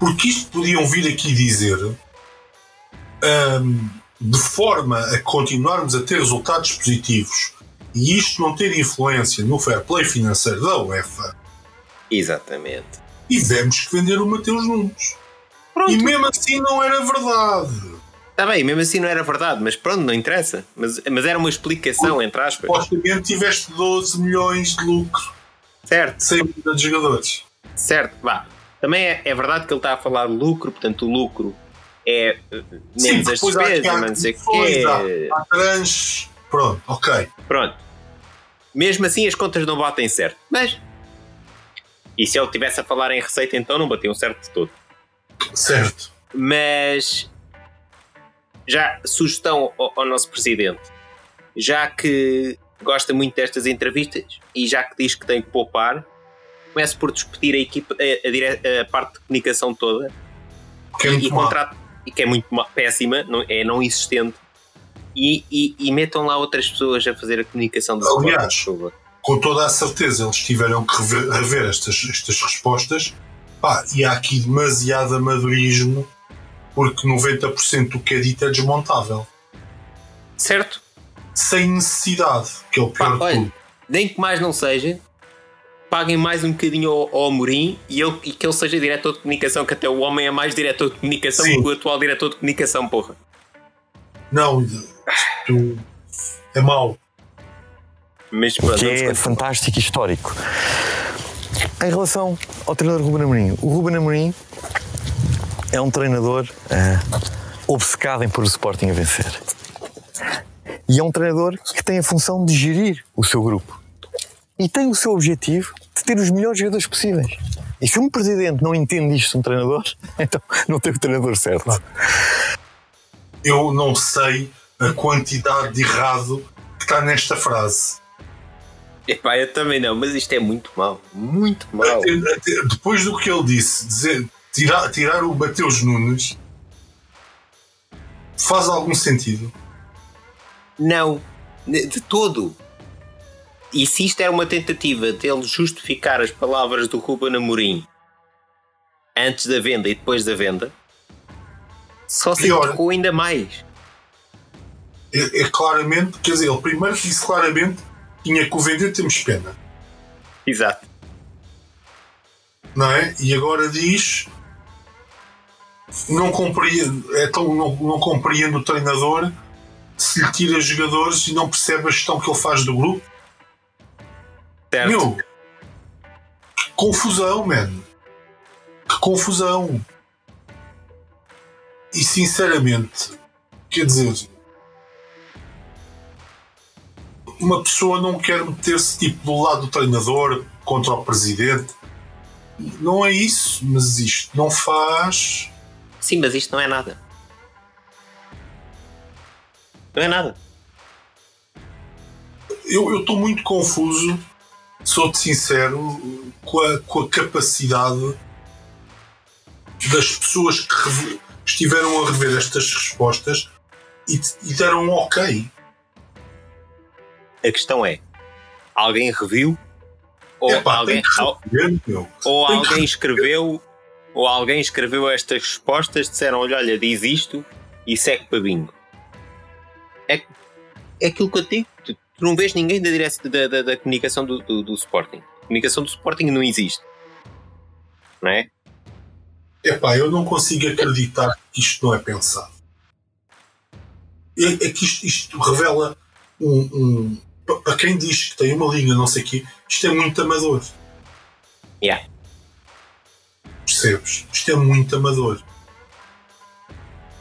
Porque isto podiam vir aqui dizer ahm, de forma a continuarmos a ter resultados positivos e isto não ter influência no fair play financeiro da UEFA,
Exatamente.
tivemos que vender o Mateus Nunes.
Pronto.
E mesmo assim não era verdade.
Está bem, mesmo assim não era verdade, mas pronto, não interessa. Mas, mas era uma explicação, entre aspas.
Supostamente tiveste 12 milhões de lucro
Certo,
sem de jogadores.
certo, vá. Também é, é verdade que ele está a falar de lucro, portanto o lucro é eh,
Sim,
menos as
há aqui
despesas, mas o
aquisições,
quê.
há-. Pronto, ok.
Pronto. Mesmo assim as contas não batem certo. Mas. E se ele estivesse a falar em receita, então não batiam certo de todo.
Certo.
Mas. Já, sugestão ao, ao nosso presidente. Já que gosta muito destas entrevistas e já que diz que tem que poupar, comece por discutir a, equipa, a, a dire- a parte de comunicação toda
Que é
e,
muito
e contrato, e que é muito ma- péssima, não, é não existente. E, e- e metam lá outras pessoas a fazer a comunicação do
Aliás, com toda a certeza eles tiveram que rever, rever estas, estas respostas pá, e há aqui demasiado amadorismo porque 90% do que é dito é desmontável
Certo?
sem necessidade que é o pior
Pá,
de
olha,
tudo
nem que mais não seja, paguem mais um bocadinho ao, ao Amorim e, ele, e que ele seja diretor de comunicação, que até o homem é mais diretor de comunicação
Sim.
que o atual diretor de comunicação, porra.
não tu, é mau
Mas
que é fantástico e histórico. Em relação ao treinador Ruben Amorim, o Ruben Amorim é um treinador eh, obcecado em pôr o Sporting a vencer. E é um treinador que tem a função de gerir o seu grupo. E tem o seu objetivo de ter os melhores jogadores possíveis. E se um presidente não entende isto de um treinador, [LAUGHS] então não tem o treinador certo.
eu não sei a quantidade de errado que está nesta frase
Epá, eu também não, mas isto é muito mau. Muito
até- depois do que ele disse dizer, tirar, tirar o Mateus Nunes faz algum sentido
Não, de todo. E se isto era uma tentativa dele justificar as palavras do Ruben Amorim antes da venda e depois da venda, só se equivocou ainda mais.
é, é claramente, quer dizer, ele primeiro disse claramente tinha que o vender, temos pena,
Exato.
não é? E agora diz não compreendo, é tão, não, não compreendo o treinador se lhe tira jogadores e não percebe a gestão que ele faz do grupo.
Certo.
Meu, que confusão, man. Que confusão. E sinceramente, quer dizer, uma pessoa não quer meter-se tipo do lado do treinador contra o presidente. Não é isso, mas isto não faz.
Sim, mas isto não é nada. Não é nada.
Eu estou muito confuso, sou-te sincero, com a, com a capacidade das pessoas que estiveram a rever estas respostas e, e deram um ok.
A questão é: alguém reviu? Ou
Epá,
alguém,
rever,
ou alguém escreveu? Ou alguém escreveu estas respostas, disseram: olha, olha, diz isto e segue para bingo. É, é aquilo que eu digo. Tu, tu não vês ninguém da, direção, da, da, da comunicação do, do, do Sporting. A comunicação do Sporting não existe. Não é?
Epá, eu não consigo acreditar que isto não é pensado. É, é que isto, isto revela um, um- pa- Para quem diz que tem uma linha, não sei o quê, isto é muito amador.
Yeah.
Percebes? Isto é muito amador.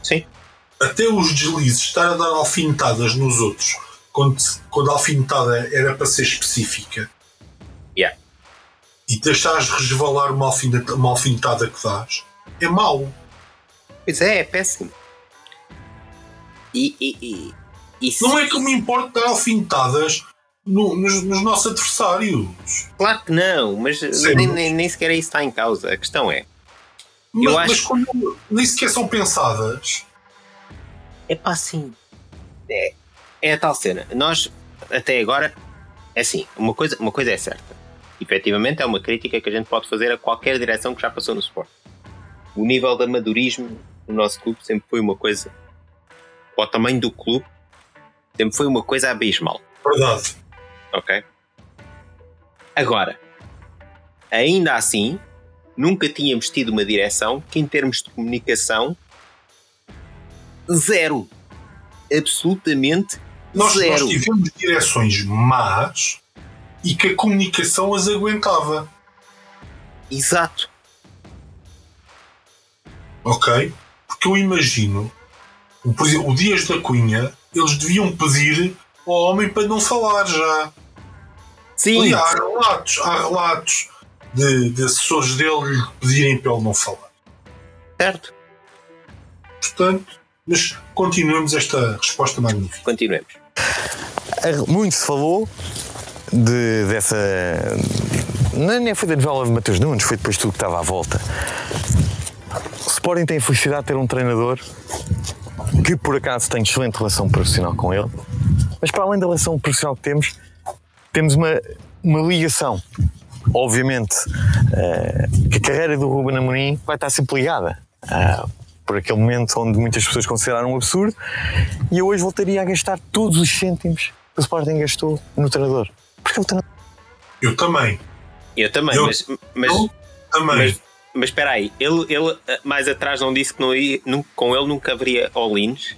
Sim.
Até os deslizes, estar a dar alfinetadas nos outros, quando, quando a alfinetada era para ser específica,
Yeah.
e deixares resvalar uma alfineta- uma alfinetada que dás, é mau.
Pois é, é péssimo. E, e, e, e
Não é que me importa dar alfinetadas no- nos, nos nossos adversários.
Claro que não, mas nem, nem, nem sequer isso está em causa. A questão é:
Mas,
Eu
mas
acho-
quando nem sequer são pensadas.
é pá, assim. É, é a tal cena. Nós, até agora, é assim: uma coisa, uma coisa é certa. Efetivamente, é uma crítica que a gente pode fazer a qualquer direção que já passou no Sport. O nível de amadorismo no nosso clube sempre foi uma coisa. O tamanho do clube, sempre foi uma coisa abismal.
Verdade.
Ok? Agora, ainda assim, nunca tínhamos tido uma direção que, em termos de comunicação, zero. Absolutamente
Nós, nós
zero.
tivemos direções más e que a comunicação as aguentava.
Exato.
Ok? Porque eu imagino, por exemplo, o Dias da Cunha, eles deviam pedir ao homem para não falar já.
Sim,
E há relatos, há relatos de, de assessores dele lhe pedirem para ele não falar.
certo.
Portanto, mas continuemos esta resposta magnífica.
Continuemos.
Muito se falou de, dessa. Nem nem foi da novela de Matheus Nunes, foi depois de tudo que estava à volta. O Sporting tem a felicidade de ter um treinador que, por acaso, tem excelente relação profissional com ele, mas para além da relação profissional que temos, temos uma, uma ligação. Obviamente eh, que a carreira do Ruben Amorim vai estar sempre ligada. ah, por aquele momento onde muitas pessoas consideraram um absurdo, e eu hoje voltaria a gastar todos os cêntimos que o Sporting gastou no treinador. Porque o treinador
Eu também.
Eu também,
Eu-
mas, mas,
Eu também.
mas, mas espera aí, ele, ele eh, mais atrás não disse que não ia, com ele nunca haveria all-ins?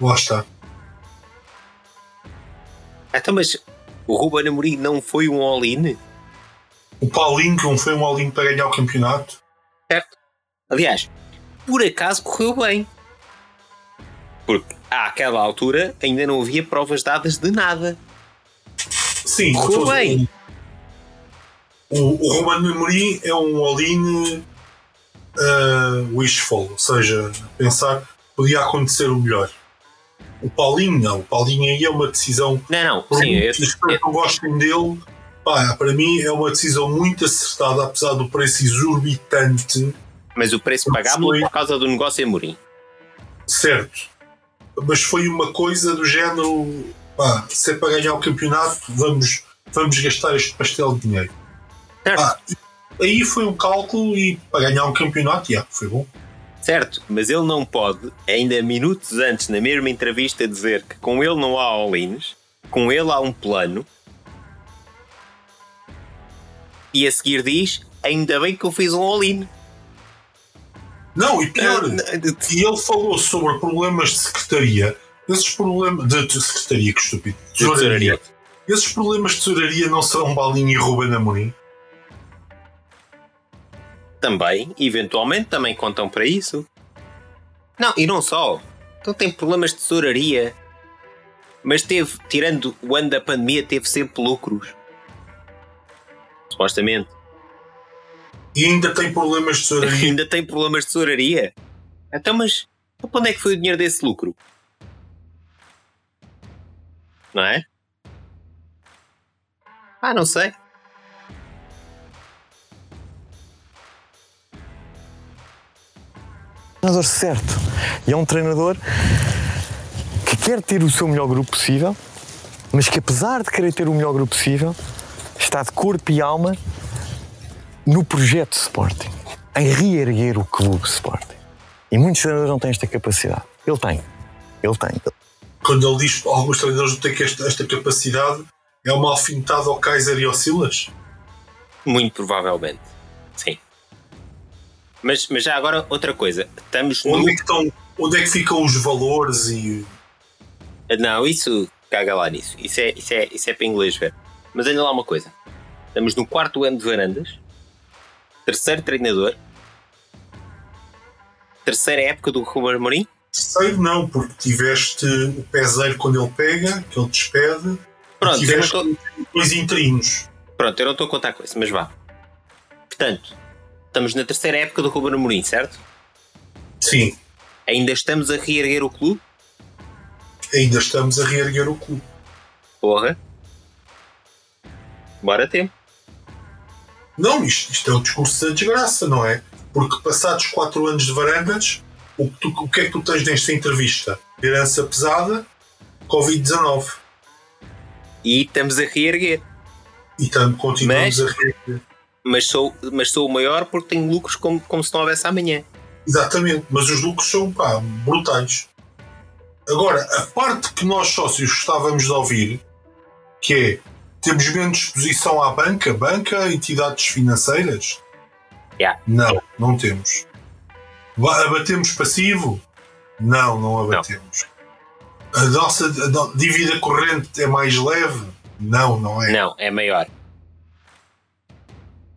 Lá está.
Então, mas o Ruben Amorim não foi um all-in?
O Paulinho, que não foi um all para ganhar o campeonato.
Certo? Aliás, por acaso correu bem. Porque àquela altura ainda não havia provas dadas de nada.
Sim,
Correu bem.
O, o Romano Amorim é um all-in uh, wishful, ou seja, pensar que podia acontecer o melhor. O Paulinho não, o Paulinho aí é uma decisão.
Não, não,
Por
sim,
muito
eu,
que as pessoas não gostem dele, pá, para mim é uma decisão muito acertada, apesar do preço exorbitante,
mas o preço pagámos
Foi.
por causa do negócio Amorim.
certo. Mas foi uma coisa do género, pá, se é para ganhar o campeonato, vamos, vamos gastar este pastel de dinheiro.
Certo,
Ah, aí foi um cálculo e para ganhar um campeonato, yeah, foi bom.
certo, mas ele não pode, ainda minutos antes, na mesma entrevista, dizer que com ele não há all-ins, com ele há um plano, e a seguir diz: Ainda bem que eu fiz um all-in.
Não, e pior,
Ah,
e ele falou sobre problemas de secretaria. Esses problemas de, de secretaria, que estúpido.
De tesouraria.
Esses problemas de tesouraria não serão Balinho e Ruben Amorim?
Também, eventualmente, também contam para isso. Não, e não só. Então tem problemas de tesouraria. Mas teve, tirando o ano da pandemia, teve sempre lucros. Supostamente.
E ainda tem problemas de tesouraria. [LAUGHS]
Ainda tem problemas de tesouraria. Então, mas para onde é que foi o dinheiro desse lucro? Não é? Ah, não sei.
Treinador certo. E é um treinador que quer ter o seu melhor grupo possível, mas que apesar de querer ter o melhor grupo possível, está de corpo e alma no projeto Sporting, em reerguer o clube Sporting. E muitos treinadores não têm esta capacidade. Ele tem. Ele tem.
Quando ele diz que alguns treinadores não têm que esta, esta capacidade, é uma alfinetada ao Kaiser e ao Silas?
Muito provavelmente. Sim. Mas, mas já agora outra coisa. Estamos no.
Onde é, que estão, onde é que ficam os valores e.
Não, isso caga lá nisso. Isso é, isso é, isso é para inglês ver. Mas olha lá uma coisa. Estamos no quarto ano de varandas. Terceiro treinador. Terceira época do Ruben Amorim.
Terceiro não, porque tiveste o peseiro quando ele pega, que ele despede.
Pronto,
e
eu não
tiveste
estou.
dois interinos.
Pronto, eu não estou a contar com isso, mas vá. Portanto, estamos na terceira época do Ruben Amorim, certo?
Sim,
Ainda estamos a reerguer o clube?
ainda estamos a reerguer o clube.
Porra. Bora tempo.
Não, isto, isto é o discurso da desgraça, não é? Porque passados quatro anos de varandas, o que, tu- o que é que tu tens nesta entrevista? Herança pesada, Covid-19.
E estamos a reerguer.
E tam, continuamos
Mas-
a reerguer.
Mas sou, mas sou o maior porque tenho lucros como, como se não houvesse amanhã.
Exatamente, mas os lucros são pá, brutais. Agora, a parte que nós sócios gostávamos de ouvir, que é temos menos exposição à banca, banca, entidades financeiras?
Yeah.
Não, não temos. Abatemos passivo? Não, não abatemos. A nossa a dívida corrente é mais leve? Não, não é.
Não, é maior.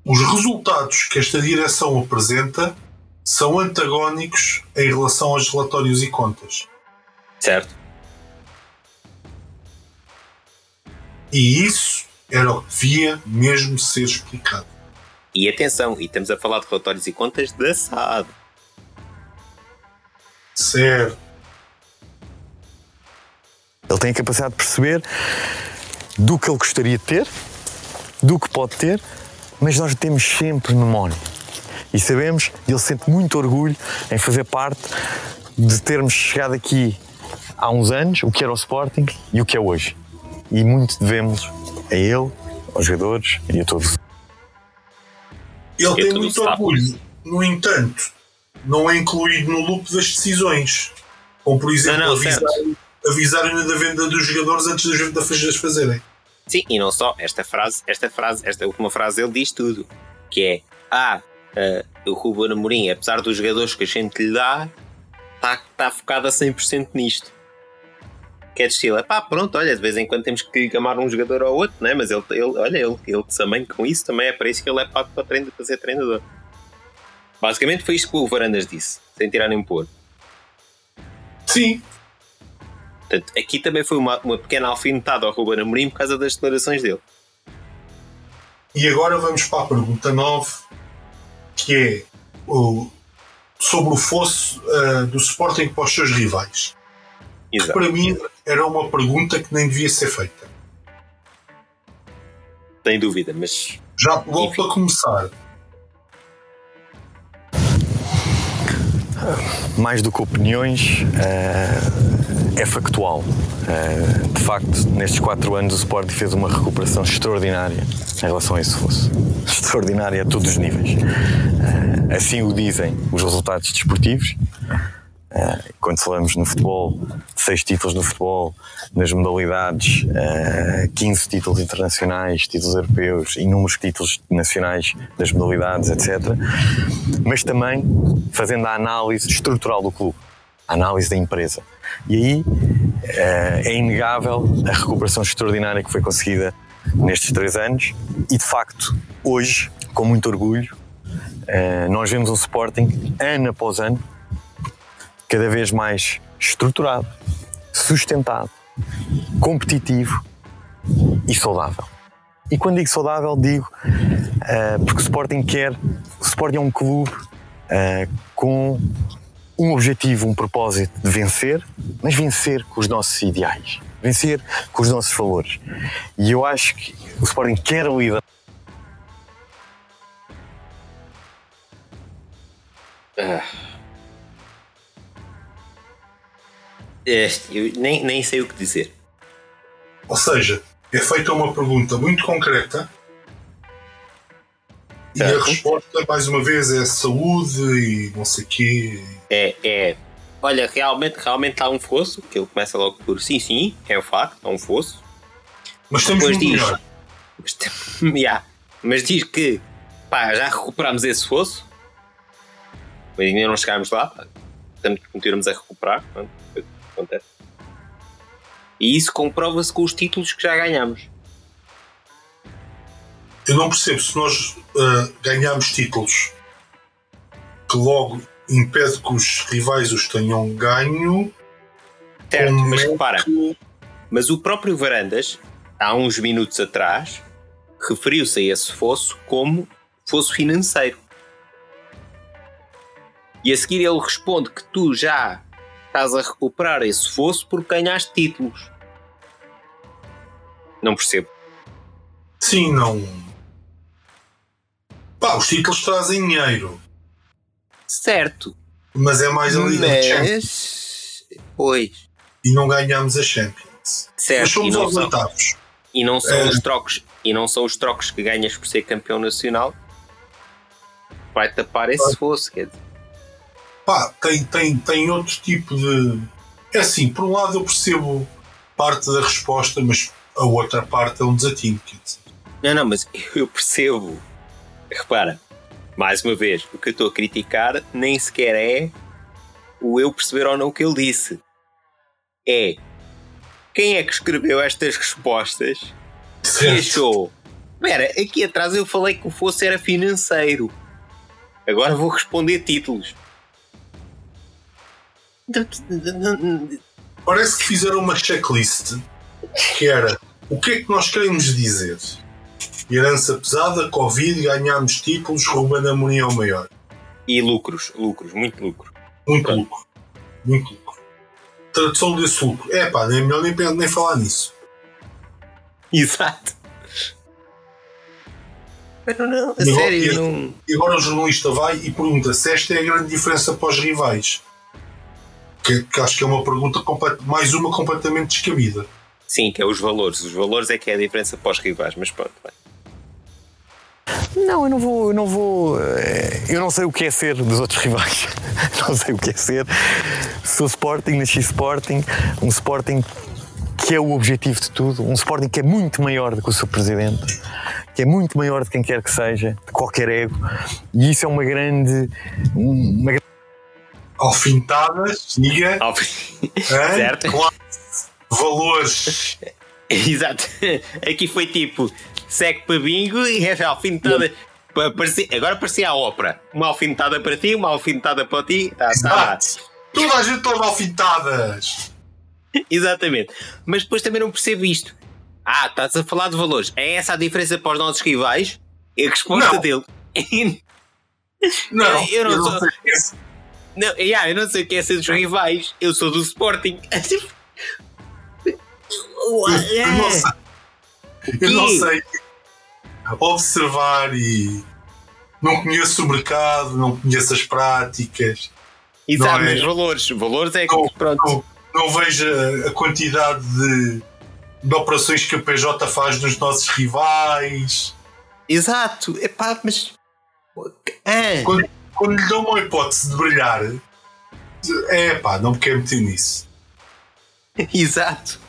Os resultados que esta direção apresenta são antagónicos em relação aos relatórios e contas.
Certo?
E isso era o que devia mesmo ser explicado.
E atenção, e estamos a falar de relatórios e contas da SAD.
Certo.
Ele tem a capacidade de perceber do que ele gostaria de ter, do que pode ter, mas nós temos sempre memória. E sabemos, ele sente muito orgulho em fazer parte de termos chegado aqui há uns anos, o que era o Sporting e o que é hoje. E muito devemos a ele, aos jogadores e a todos.
Ele tem muito orgulho. No entanto, não é incluído no loop das decisões. Como, por exemplo,
não,
avisar, da venda dos jogadores antes das vendas as fazerem.
Sim, e não só, esta frase, esta frase, esta última frase ele diz tudo. Que é, ah, ah, o Ruben Amorim, apesar dos jogadores que a gente lhe dá, está tá focado a 100% nisto. Que é de estilo, pá, pronto, olha, de vez em quando temos que gamar um jogador ou outro, né? mas ele, ele olha, ele, ele também com isso também é para isso que ele é pago para, treino, para ser treinador. Basicamente foi isto que o Varandas disse, sem tirar nem pôr.
Sim,
Portanto, aqui também foi uma, uma pequena alfinetada ao Ruben Amorim por causa das declarações dele.
E agora vamos para a pergunta 9, que é o- sobre o fosso ah, do Sporting para os seus rivais.
Exato.
Para mim, era uma pergunta que nem devia ser feita.
Sem dúvida, mas
Já logo para começar,
mais do que opiniões, eh, é factual. Eh, de facto, nestes quatro anos, o Sporting fez uma recuperação extraordinária em relação a esse fosso. Extraordinária a todos os níveis. Eh, assim o dizem os resultados desportivos. Eh, quando falamos no futebol, seis títulos no futebol, nas modalidades, eh, 15 títulos internacionais, títulos europeus, inúmeros títulos nacionais das modalidades, etc. Mas também fazendo a análise estrutural do clube, a análise da empresa. E aí eh, é inegável a recuperação extraordinária que foi conseguida nestes três anos e, de facto, hoje, com muito orgulho, eh, nós vemos um Sporting, ano após ano, cada vez mais estruturado, sustentado, competitivo e saudável. E quando digo saudável, digo eh, porque o Sporting quer. O Sporting é um clube com um objetivo, um propósito de vencer, mas vencer com os nossos ideais, vencer com os nossos valores. E eu acho que o Sporting quer liderar.
Este, eu nem, nem sei o que dizer.
ou seja, é feita uma pergunta muito concreta e a
Certo.
resposta, mais uma vez, é saúde e não sei o quê.
É, é olha, realmente, realmente há um fosso, que ele começa logo por sim, sim, é o facto, há um fosso.
Mas estamos
Depois
muito
diz,
melhor.
mas, [LAUGHS] Yeah. mas diz que pá, já recuperámos esse fosso, mas ainda não chegámos lá, pá. que continuamos a recuperar. pronto, foi o que acontece. E isso comprova-se com os títulos que já ganhamos.
Eu não percebo se nós ah, ganharmos títulos que logo impede que os rivais os tenham ganho.
Certo, mas repara,
que-
mas o próprio Varandas, há uns minutos atrás, referiu-se a esse fosso como fosso financeiro. E a seguir ele responde que tu já estás a recuperar esse fosso porque ganhaste títulos. Não percebo.
Sim, não. Pá, os títulos trazem dinheiro,
Certo,
mas é mais a Liga de Champions
mas. Pois.
e não ganhamos a Champions. Mas
Certo, e
somos
não,
aos
são,
oitavos.
e não são
É.
os trocos e não são os trocos que ganhas por ser campeão nacional vai tapar esse fosso, quer dizer.
Pá, tem, tem, tem outro tipo de. É assim, por um lado eu percebo parte da resposta, mas a outra parte é um desatino. Quer dizer.
Não, não, mas [LAUGHS] eu percebo. Repara, mais uma vez, o que eu estou a criticar nem sequer é o eu perceber ou não o que ele disse. É quem é que escreveu estas respostas e achou. Espera, aqui atrás eu falei que o fosse era financeiro. Agora vou responder títulos.
Parece que fizeram uma checklist que era o que é que nós queremos dizer? Herança pesada, Covid, ganhámos títulos, Ruben Amorim é o maior.
E lucros, lucros, muito lucro.
Muito
Pronto.
lucro. Muito lucro. Tradução desse lucro. É pá, nem é melhor nem, nem falar nisso.
Exato. Mas não, não, a
Não,
sério,
e-
não.
E agora o jornalista vai e pergunta se esta é a grande diferença para os rivais. Que, que acho que é uma pergunta, mais uma completamente descabida.
Sim, que é os valores. Os valores é que é a diferença para os rivais, mas pronto. vai.
Não, eu não vou, eu não vou. eh, Eu não sei o que é ser dos outros rivais. [LAUGHS] Não sei o que é ser. Sou Sporting, nasci Sporting, um Sporting que é o objetivo de tudo, um Sporting que é muito maior do que o seu presidente, que é muito maior de quem quer que seja, de qualquer ego, e isso é uma grande. Uma, grande-
Alfinetadas, diga,
Óbvio.
hã?
certo?
classe, valores. [LAUGHS]
Exato. Aqui foi tipo, segue para bingo e é alfinetada. Pa- parecia- Agora parecia a ópera. Uma alfinetada para ti, uma alfinetada para ti. Tá, tá.
Toda a gente toda alfinetadas.
Exatamente. Mas depois também não percebo isto. Ah, estás a falar de valores. É essa a diferença para os nossos rivais? E a resposta
Não.
dele.
Não,
Eu- eu não sou-
sei o que é.
Não, yeah, eu não sei o que é ser dos rivais. Eu sou do Sporting.
Eu não sei. Eu não sei observar e não conheço o mercado, não conheço as práticas,
Exato,
é?
mas valores. Valores é que.
Não,
Pronto.
não, não vejo a- a quantidade de, de operações que a PJ faz nos nossos rivais.
Exato. Epá, mas. Ah,
Quando, quando lhe dão uma hipótese de brilhar, é pá, não me quero meter nisso. [LAUGHS]
exato.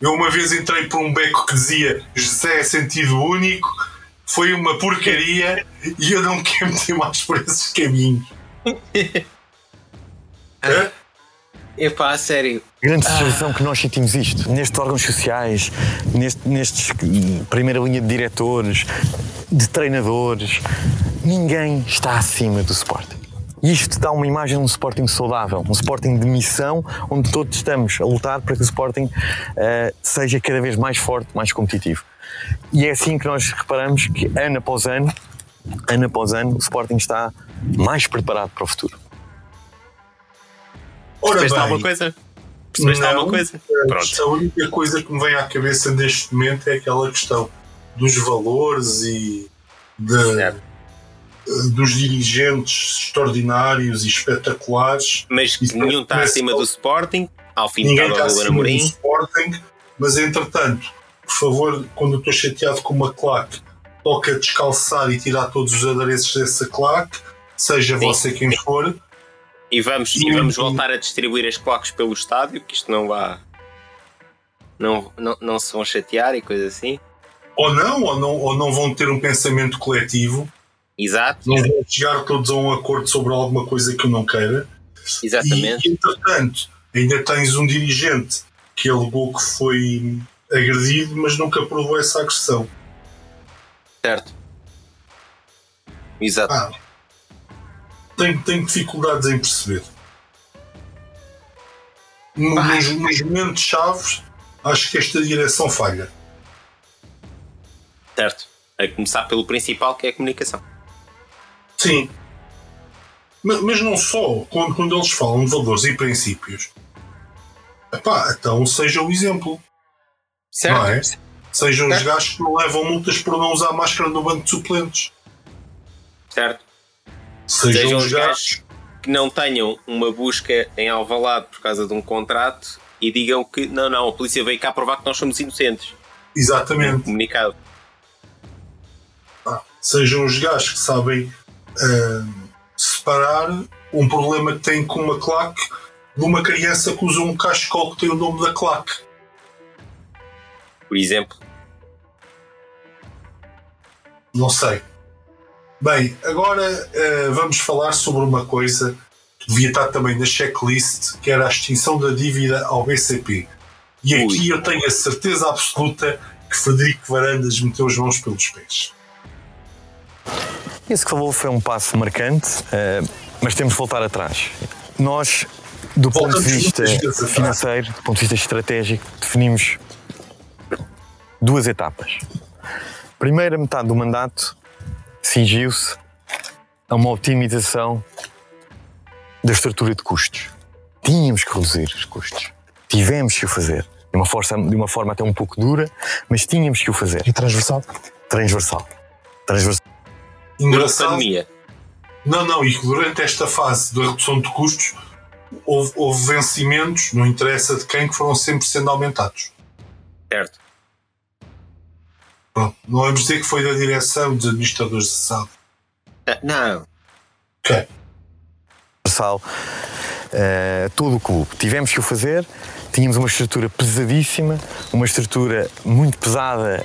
Eu uma vez entrei por um beco que dizia José é sentido único, foi uma porcaria e eu não me quero meter mais por esses caminhos. [LAUGHS] Hã?
Epá, a sério.
grande sugestão que nós sentimos isto, nestes órgãos sociais, neste, nestes hum, primeira linha de diretores, de treinadores, ninguém está acima do Sporting. E isto dá uma imagem de um Sporting saudável, um Sporting de missão, onde todos estamos a lutar para que o Sporting eh, seja cada vez mais forte, mais competitivo. E é assim que nós reparamos que ano após ano, ano após ano, o Sporting está mais preparado para o futuro.
Ora
Percebeste alguma coisa? Percebeste alguma coisa? Pronto.
a única coisa que me vem à cabeça neste momento é aquela questão dos valores e de-
Certo.
Dos dirigentes extraordinários e espetaculares.
Mas
Isso
nenhum está acima do Sporting. Ao fim de
Ninguém está acima do
Amorim.
Sporting, mas entretanto, por favor, quando eu estou chateado com uma claque, toca descalçar e tirar todos os adereços dessa claque, seja
Sim.
você quem for,
E vamos, e vamos voltar a distribuir as clocks pelo estádio, que isto não vá. Não, não, não se vão chatear e coisa assim.
Ou não, ou não, ou não vão ter um pensamento coletivo,
Exato,
não vão chegar todos a um acordo sobre alguma coisa que eu não queira.
exatamente.
E, entretanto, ainda tens um dirigente que alegou que foi agredido, mas nunca provou essa agressão.
Certo. Exato.
Ah, tenho, tenho dificuldades em perceber. No- Nos, nos momentos chaves, acho que esta direção falha.
Certo. A começar pelo principal, que é a comunicação.
Sim. Ma- Mas, não só, quando, quando eles falam de valores e princípios, epá, então seja o exemplo.
Certo.
Não é? Sejam os
Certo.
gajos que não levam multas por não usar máscara no banco de suplentes.
Certo.
Sejam,
Sejam
os
os
gajos.
que não tenham uma busca em Alvalade por causa de um contrato e digam que não, não, a polícia veio cá provar que nós somos inocentes.
Exatamente.
Comunicado.
Pá, Sejam os gajos que sabem ah, separar um problema que tem com uma claque de uma criança que usa um cachecol que tem o nome da claque.
Por exemplo.
Não sei. Bem, agora ah, vamos falar sobre uma coisa que devia estar também na checklist, que era a extinção da dívida ao BCP. E
Ui.
aqui eu tenho a certeza absoluta que Frederico Varandas meteu as mãos pelos pés.
Esse que falou foi um passo marcante, eh, mas temos de voltar atrás. Nós, do ponto de vista financeiro, do ponto de vista estratégico, definimos duas etapas. Primeira metade do mandato cingiu-se a uma optimização da estrutura de custos. Tínhamos que reduzir os custos. Tivemos que o fazer. De uma, força, de uma forma até um pouco dura, mas tínhamos que o fazer.
E transversal.
Transversal. Transversal.
Durante a
Engraçado.
pandemia.
Não, não, e que durante esta fase da redução de custos houve, houve vencimentos, não interessa de quem, que foram sempre sendo aumentados.
Certo.
Pronto, não vamos dizer que foi da direção dos administradores de SAD.
Ah, Não.
Ok.
transversal eh, todo o clube. Tivemos que o fazer, tínhamos uma estrutura pesadíssima, uma estrutura muito pesada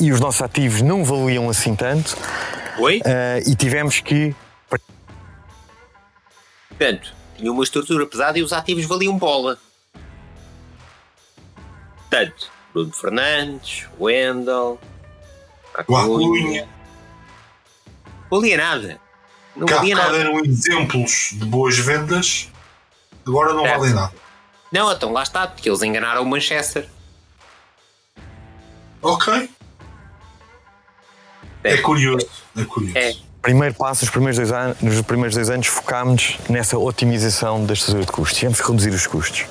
e os nossos ativos não valiam assim tanto
Oi?
eh, e tivemos que
Portanto, tinha uma estrutura pesada e os ativos valiam bola. Portanto, Bruno Fernandes, Wendel,
O
Acunha. Não valia nada. Não
cá,
valia nada.
deram exemplos de boas vendas, agora não valem nada.
Não, então lá está, porque eles enganaram o Manchester.
Ok. É,
É.
curioso. É curioso.
É.
primeiro passo, nos primeiros dois anos, nos primeiros dois anos focámos nessa otimização da estrutura de custos. Tivemos que reduzir os custos.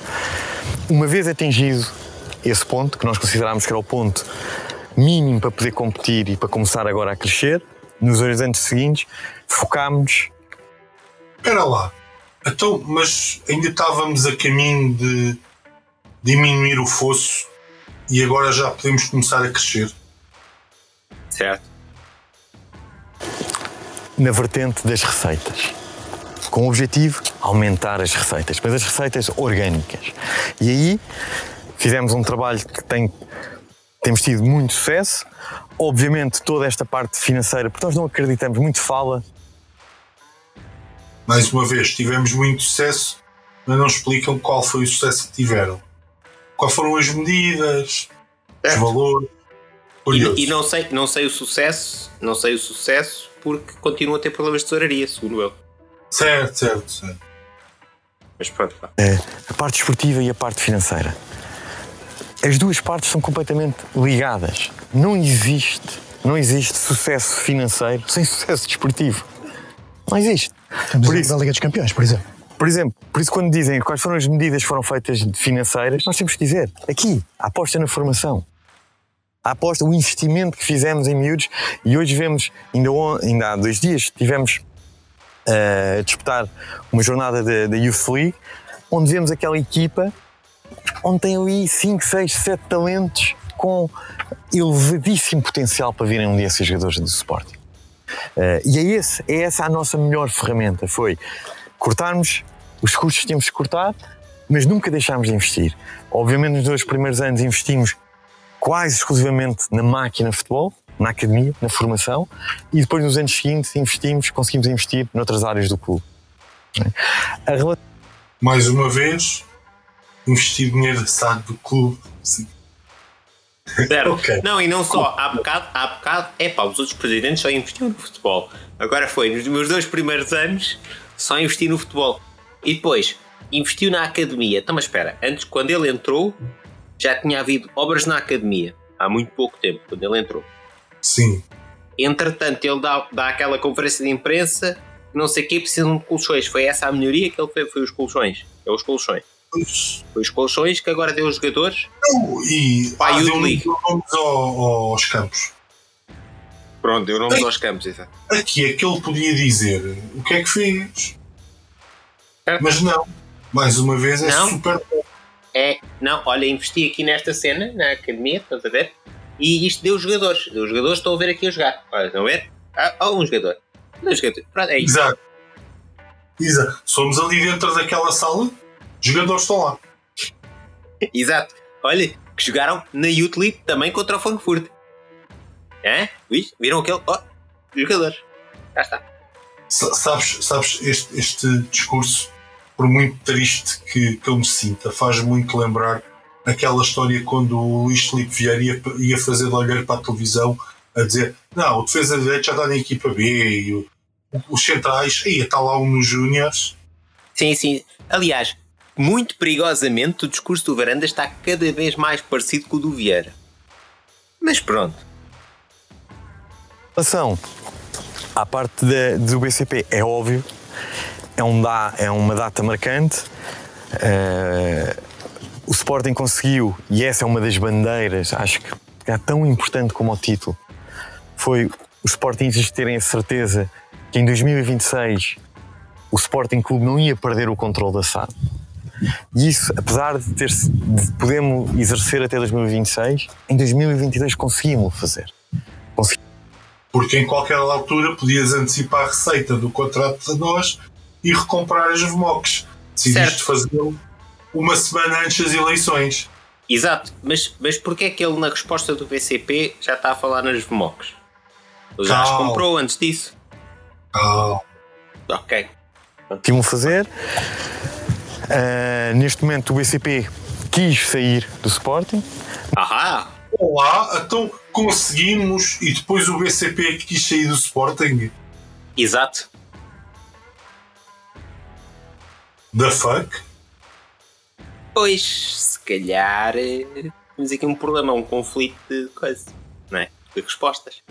Uma vez atingido esse ponto, que nós considerámos que era o ponto mínimo para poder competir e para começar agora a crescer, nos dois anos seguintes, focámos
Espera lá. Então, mas ainda estávamos a caminho de diminuir o fosso e agora já podemos começar a crescer.
Certo.
Na vertente das receitas. Com o objetivo de aumentar as receitas, mas as receitas orgânicas. E aí fizemos um trabalho que tem, temos tido muito sucesso. Obviamente, toda esta parte financeira, porque nós não acreditamos, muito fala,
Mais uma vez, tivemos muito sucesso, mas não explicam qual foi o sucesso que tiveram. Quais foram as medidas, os valores.
E, e não, sei, não sei o sucesso, não sei o sucesso porque continuo a ter problemas de tesouraria, segundo eu.
Certo, certo, certo.
Mas pronto, pá.
a parte esportiva e a parte financeira. As duas partes são completamente ligadas. Não existe, não existe sucesso financeiro sem sucesso desportivo. Não existe.
Temos
Por
a
isso,
da Liga dos Campeões, por exemplo.
por exemplo, por isso quando dizem quais foram as medidas que foram feitas financeiras, nós temos que dizer, aqui, a aposta na formação. A aposta, o investimento que fizemos em miúdos e hoje vemos, ainda, on- ainda há dois dias, tivemos eh, a disputar uma jornada da Youth League, onde vemos aquela equipa onde tem ali 5, 6, 7 talentos com elevadíssimo potencial para virem um dia ser jogadores do Sporting. Eh, e é, esse, é essa a nossa melhor ferramenta, foi cortarmos os custos tínhamos que cortar, mas nunca deixámos de investir. Obviamente, nos dois primeiros anos investimos quase exclusivamente na máquina de futebol, na academia, na formação, e depois nos anos seguintes investimos, conseguimos investir noutras áreas do clube. A rela-
Mais uma vez, investir dinheiro SAD do clube. Sim.
Certo. [LAUGHS]
Ok.
Não, e não só. Há bocado, há bocado, é pá, os outros presidentes só investiam no futebol. Agora foi, nos meus dois primeiros anos, só investi no futebol. E depois, investiu na academia. Então, mas espera, antes, quando ele entrou, já tinha havido obras na academia. Há muito pouco tempo, quando ele entrou.
Sim.
Entretanto, ele dá, dá aquela conferência de imprensa, não sei o que, precisam de colchões. Foi essa a melhoria que ele fez, foi os colchões. É os colchões. Foi os colchões que agora deu os jogadores.
não, E
Pá,
ah, deu nomes ao- aos campos.
Pronto, deu nomes aos campos, exato.
Aqui é que ele podia dizer o que é que fez.
Certo.
Mas não. Mais uma vez é
Não.
super bom.
É, não, olha, investi aqui nesta cena, na academia, estás a ver? E isto deu os jogadores. Os jogadores estão a ver aqui a jogar. Olha, estão a ver? Ah, oh, um jogador. Dois jogadores. Pronto, é isso.
Exato. Exato. Somos ali dentro daquela sala, os jogadores estão lá.
Exato. Olha, que jogaram na Youth League também contra o Frankfurt. É? Viram aquele? Oh, jogadores. Já está.
Sa- Sabes, sabes este, este discurso, por muito triste que, que eu me sinta, faz muito lembrar aquela história quando o Luís Filipe Vieira ia, ia fazer de olhar para a televisão a dizer não, o defesa de direito já está na equipa B e o- os centrais, ia está lá um nos Júniors.
Sim, sim. Aliás, muito perigosamente, o discurso do Varanda está cada vez mais parecido com o do Vieira. Mas pronto.
relação à parte da- do BCP, é óbvio, é, um da, é uma data marcante. Eh, o Sporting conseguiu, e essa é uma das bandeiras, acho que é tão importante como o título, foi os Sportingistas terem a certeza que em 2026 o Sporting Clube não ia perder o controle da SAD. E isso, apesar de, ter, de podermos exercer até 2026, em 2022 conseguimos fazer.
Porque em qualquer altura podias antecipar a receita do contrato de nós e recomprar as VMOCs. Decidiste fazê-lo uma semana antes das eleições.
Exato, mas, mas porquê é que ele na resposta do BCP já está a falar nas VMOCs? Ele já as
Calma.
comprou antes disso.
Ah,
Ok.
que iam fazer. Ah, neste momento o BCP quis sair do Sporting.
Ahá!
Olá, então conseguimos e depois o BCP que quis sair do Sporting.
Exato.
The fuck?
Pois, se calhar eh, temos aqui um problema, um conflito de coisa, não é? De respostas.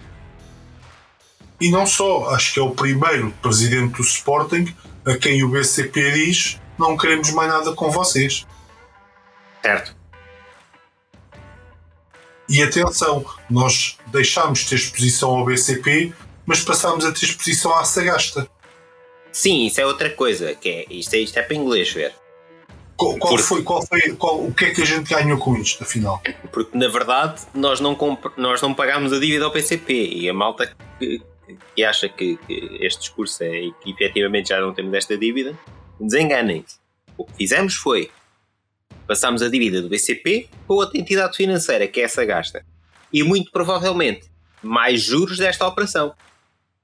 E não só, acho que é o primeiro presidente do Sporting a quem o BCP diz não queremos mais nada com vocês.
Certo.
E atenção, nós deixámos de ter exposição ao BCP, mas passámos a ter exposição à Sagasta.
Sim, isso é outra coisa, que é, isto, é, isto é para inglês ver.
Qual, qual
Porque-
foi, qual foi, qual, o que é que a gente ganhou com isto, afinal?
Porque na verdade nós não, nós não pagámos a dívida ao PCP e a malta que, que acha que, que este discurso é e que efetivamente já não temos esta dívida, desenganem-se. O que fizemos foi passámos a dívida do BCP para outra entidade financeira, que é essa gasta. E muito provavelmente mais juros desta operação.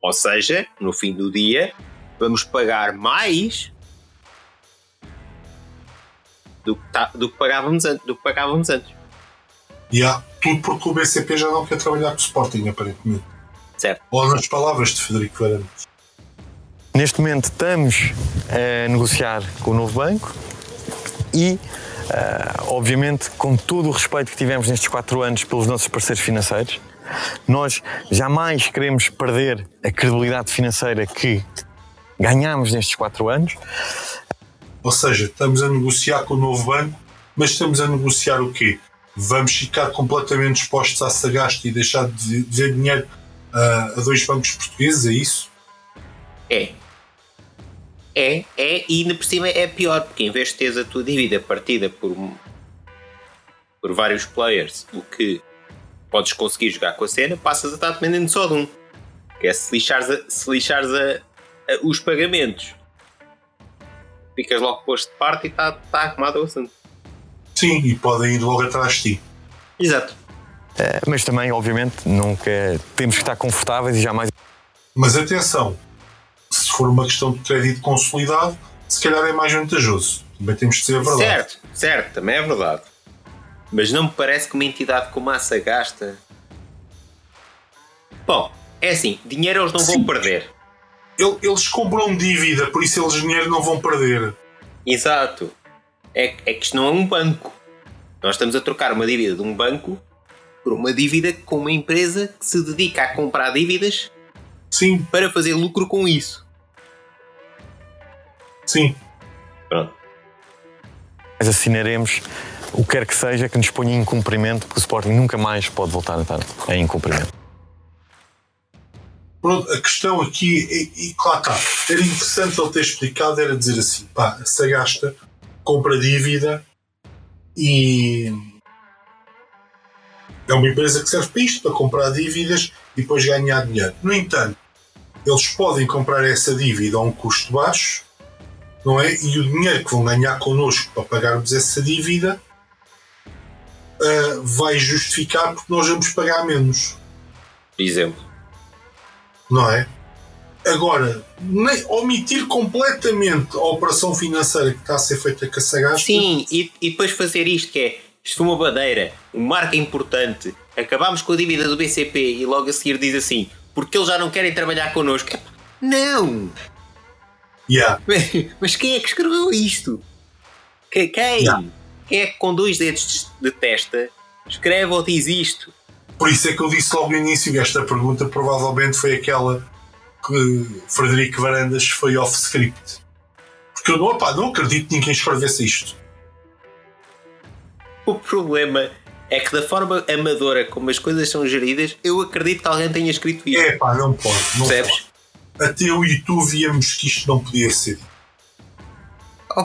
Ou seja, no fim do dia, vamos pagar mais do que, tá- do que pagávamos, an- do que pagávamos antes.
E há tudo porque o BCP já não quer trabalhar com o Sporting, aparentemente.
Certo?
Ou nas palavras de Federico Varandas.
Neste momento estamos a negociar com o novo banco e, ah, obviamente, com todo o respeito que tivemos nestes quatro anos pelos nossos parceiros financeiros, nós jamais queremos perder a credibilidade financeira que ganhámos nestes quatro anos.
Ou seja, estamos a negociar com o novo banco, mas estamos a negociar o quê? Vamos ficar completamente expostos à Sagasta e deixar de dever dinheiro ah, a dois bancos portugueses, é isso?
É. É, é, e ainda por cima é pior, porque em vez de teres a tua dívida partida por, por vários players, o que podes conseguir jogar com a cena, passas a estar dependendo só de um. Que é se lixares, a- se lixares a- a- os pagamentos ficas logo posto de parte e está tá arrumado o assunto.
Sim, e podem ir logo atrás de ti.
Exato.
Eh, mas também, obviamente, nunca temos que estar confortáveis e jamais.
Mas atenção, se for uma questão de crédito consolidado, se calhar é mais vantajoso. Também temos de dizer a verdade.
Certo, certo, também é verdade. Mas não me parece que uma entidade como a Sagasta. Bom, é assim, dinheiro eles não vão
Sim.
perder.
El- Eles compram dívida, por isso eles dinheiro não vão perder.
Exato. É, é que isto não é um banco. Nós estamos a trocar uma dívida de um banco por uma dívida com uma empresa que se dedica a comprar dívidas
Sim,
para fazer lucro com isso.
sim.
Pronto.
Mas assinaremos o que quer que seja que nos ponha em incumprimento, porque o Sporting nunca mais pode voltar a estar em incumprimento.
A questão aqui, e, e claro está, era interessante ele ter explicado, era dizer assim, pá, a Sagasta compra dívida e é uma empresa que serve para isto, para comprar dívidas e depois ganhar dinheiro. No entanto, eles podem comprar essa dívida a um custo baixo, não é? E o dinheiro que vão ganhar connosco para pagarmos essa dívida ah, vai justificar porque nós vamos pagar menos
exemplo.
Não é? Agora, nem omitir completamente a operação financeira que está a ser feita com a Sagasta.
Sim, e, e depois fazer isto que é isto foi uma bandeira, um marco importante. Acabámos com a dívida do BCP e logo a seguir diz assim, porque eles já não querem trabalhar connosco. Epá, Não!
Yeah. [LAUGHS]
Mas quem é que escreveu isto? Que- Quem?
Yeah.
Quem é que com dois dedos de testa escreve ou diz isto?
Por isso é que eu disse logo no início que esta pergunta provavelmente foi aquela que Frederico Varandas foi off-script. Porque eu não, opá, não acredito que ninguém escrevesse isto.
O problema é que da forma amadora como as coisas são geridas, eu acredito que alguém tenha escrito isto.
É pá, não pode. Não
Percebes?
pode. Até eu e tu víamos que isto não podia ser.
Oh,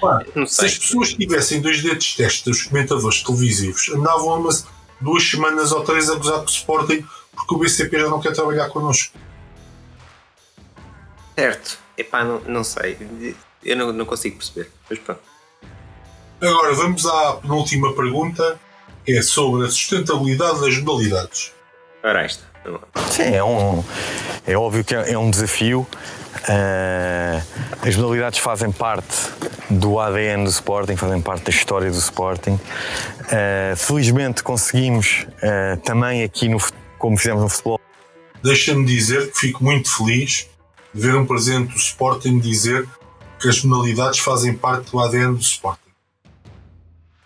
Pá,
Não
se as pessoas tivessem dois dedos de testa, os comentadores televisivos, andavam há umas duas semanas ou três a gozar com o Sporting porque o BCP já não quer trabalhar connosco.
certo. Epá, não, não sei. Eu não, não consigo perceber. Mas pronto.
Agora vamos à penúltima pergunta, que é sobre a sustentabilidade das modalidades.
Ora, esta.
Sim, é, um, é óbvio que é, é um desafio. Ah, as modalidades fazem parte do ADN do Sporting, fazem parte da história do Sporting. Ah, felizmente conseguimos ah, também aqui, no, como fizemos no futebol,
Deixa-me dizer que fico muito feliz de ver um presente do Sporting dizer que as modalidades fazem parte do ADN do Sporting.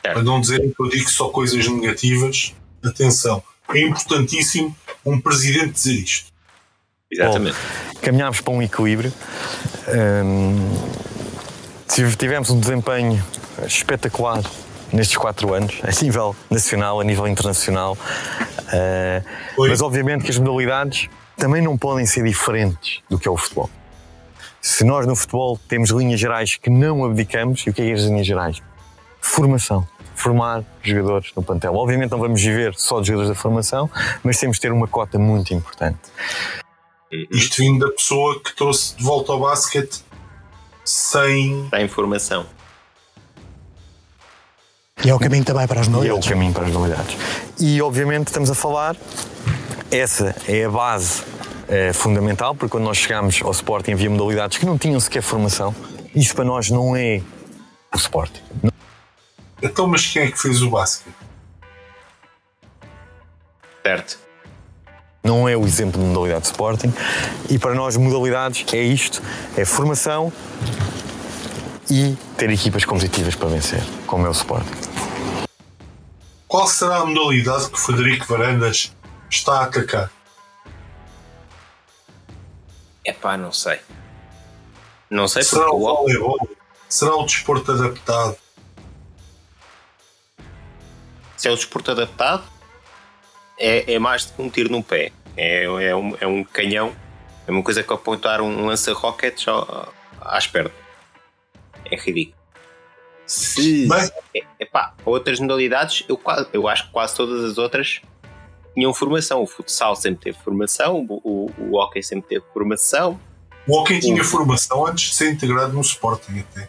Certo.
Para não dizerem que eu digo só coisas negativas, atenção, é importantíssimo um presidente dizer isto.
Exatamente.
caminhámos para um equilíbrio. Hum, tive- tivemos um desempenho espetacular nestes quatro anos, a nível nacional, a nível internacional.
Foi.
mas obviamente que as modalidades também não podem ser diferentes do que é o futebol. Se nós no futebol temos linhas gerais que não abdicamos, e o que é as linhas gerais? Formação. Formar jogadores no plantel. Obviamente não vamos viver só de jogadores da formação, mas temos de ter uma cota muito importante.
Isto vindo da pessoa que trouxe de volta ao basquete sem.
Dá informação.
E é o caminho também para as
E é o caminho para as novidades. E obviamente estamos a falar, essa é a base eh, fundamental, porque quando nós chegámos ao Sporting havia modalidades que não tinham sequer formação. Isso para nós não é o Sporting.
Então, mas quem é que fez o basquete?
Certo.
Não é o exemplo de modalidade de Sporting. E para nós modalidades é isto, é formação e ter equipas competitivas para vencer, como é o Sporting.
Qual será a modalidade que Frederico Varandas está a atacar?
Epá, não sei. Não sei porque
Será o
o
voleibol? Será o desporto adaptado?
Se é o desporto adaptado, é, é mais do que um tiro no pé. É, é, um, é um canhão. É uma coisa que apontar um lança-rockets ao- às pernas. É ridículo. Se.
Bem,
É, epá, outras modalidades, eu, eu acho que quase todas as outras tinham formação. O futsal sempre teve formação, o, o, o hockey sempre teve formação.
O Hockey tinha formação antes de ser integrado no Sporting até.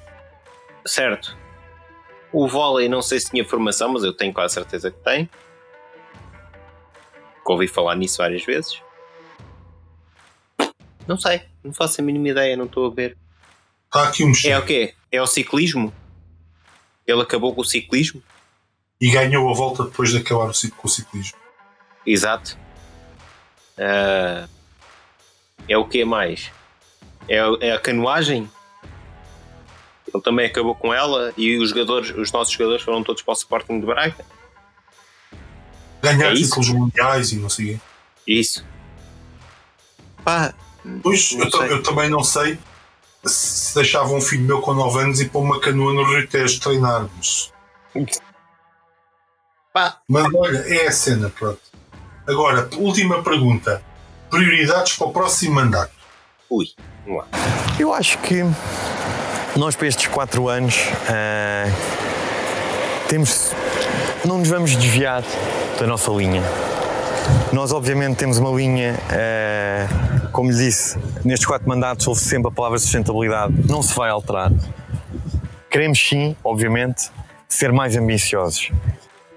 Certo. O vôlei não sei se tinha formação, mas eu tenho quase certeza que tem. Que ouvi falar nisso várias vezes. Não sei, não faço a mínima ideia, não estou a ver.
Está aqui um
É o quê? É o ciclismo? Ele acabou com o ciclismo?
E ganhou a volta depois de acabar o ciclo com o ciclismo.
Exato. Ah, é o que mais? É, é a canoagem? Ele também acabou com ela e os jogadores, os nossos jogadores foram todos para o Sporting de Braga.
Ganhar
É isso?
títulos mundiais e não sei o quê.
Isso. Pá,
Pois, eu, eu também não sei se deixava um filho meu com 9 anos e pôr uma canoa no Rio Tejo treinar. Mas,
pá,
mas olha, é a cena, pronto. Agora, última pergunta. Prioridades para o próximo mandato.
ui, vamos lá.
Eu acho que nós para estes quatro anos ah, temos, não nos vamos desviar da nossa linha. Nós obviamente temos uma linha, ah, como lhe disse, nestes quatro mandatos houve sempre a palavra sustentabilidade, não se vai alterar. Queremos sim, obviamente, ser mais ambiciosos.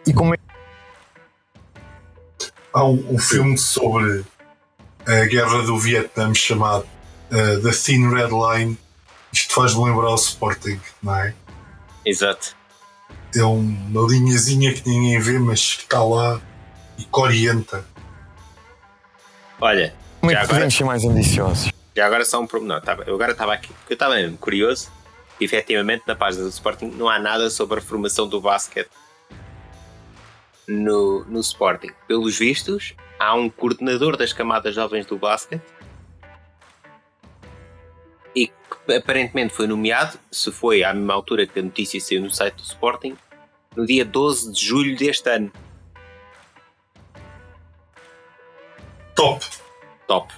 E como é
Há um, um filme sobre a guerra do Vietnã chamado uh, The Thin Red Line. Isto faz-me lembrar o Sporting, não é?
Exato.
É uma linhazinha que ninguém vê, mas que está lá e que orienta.
Olha,
como é que
agora,
podemos ser mais ambiciosos?
já agora só um pormenor. Tava- Eu agora estava aqui, porque eu estava mesmo curioso. E, efetivamente, na página do Sporting não há nada sobre a formação do basquete no, no Sporting. Pelos vistos, há um coordenador das camadas jovens do basquete aparentemente foi nomeado, se foi à mesma altura que a notícia saiu no site do Sporting, no dia 12 de julho deste ano.
Top!
Top.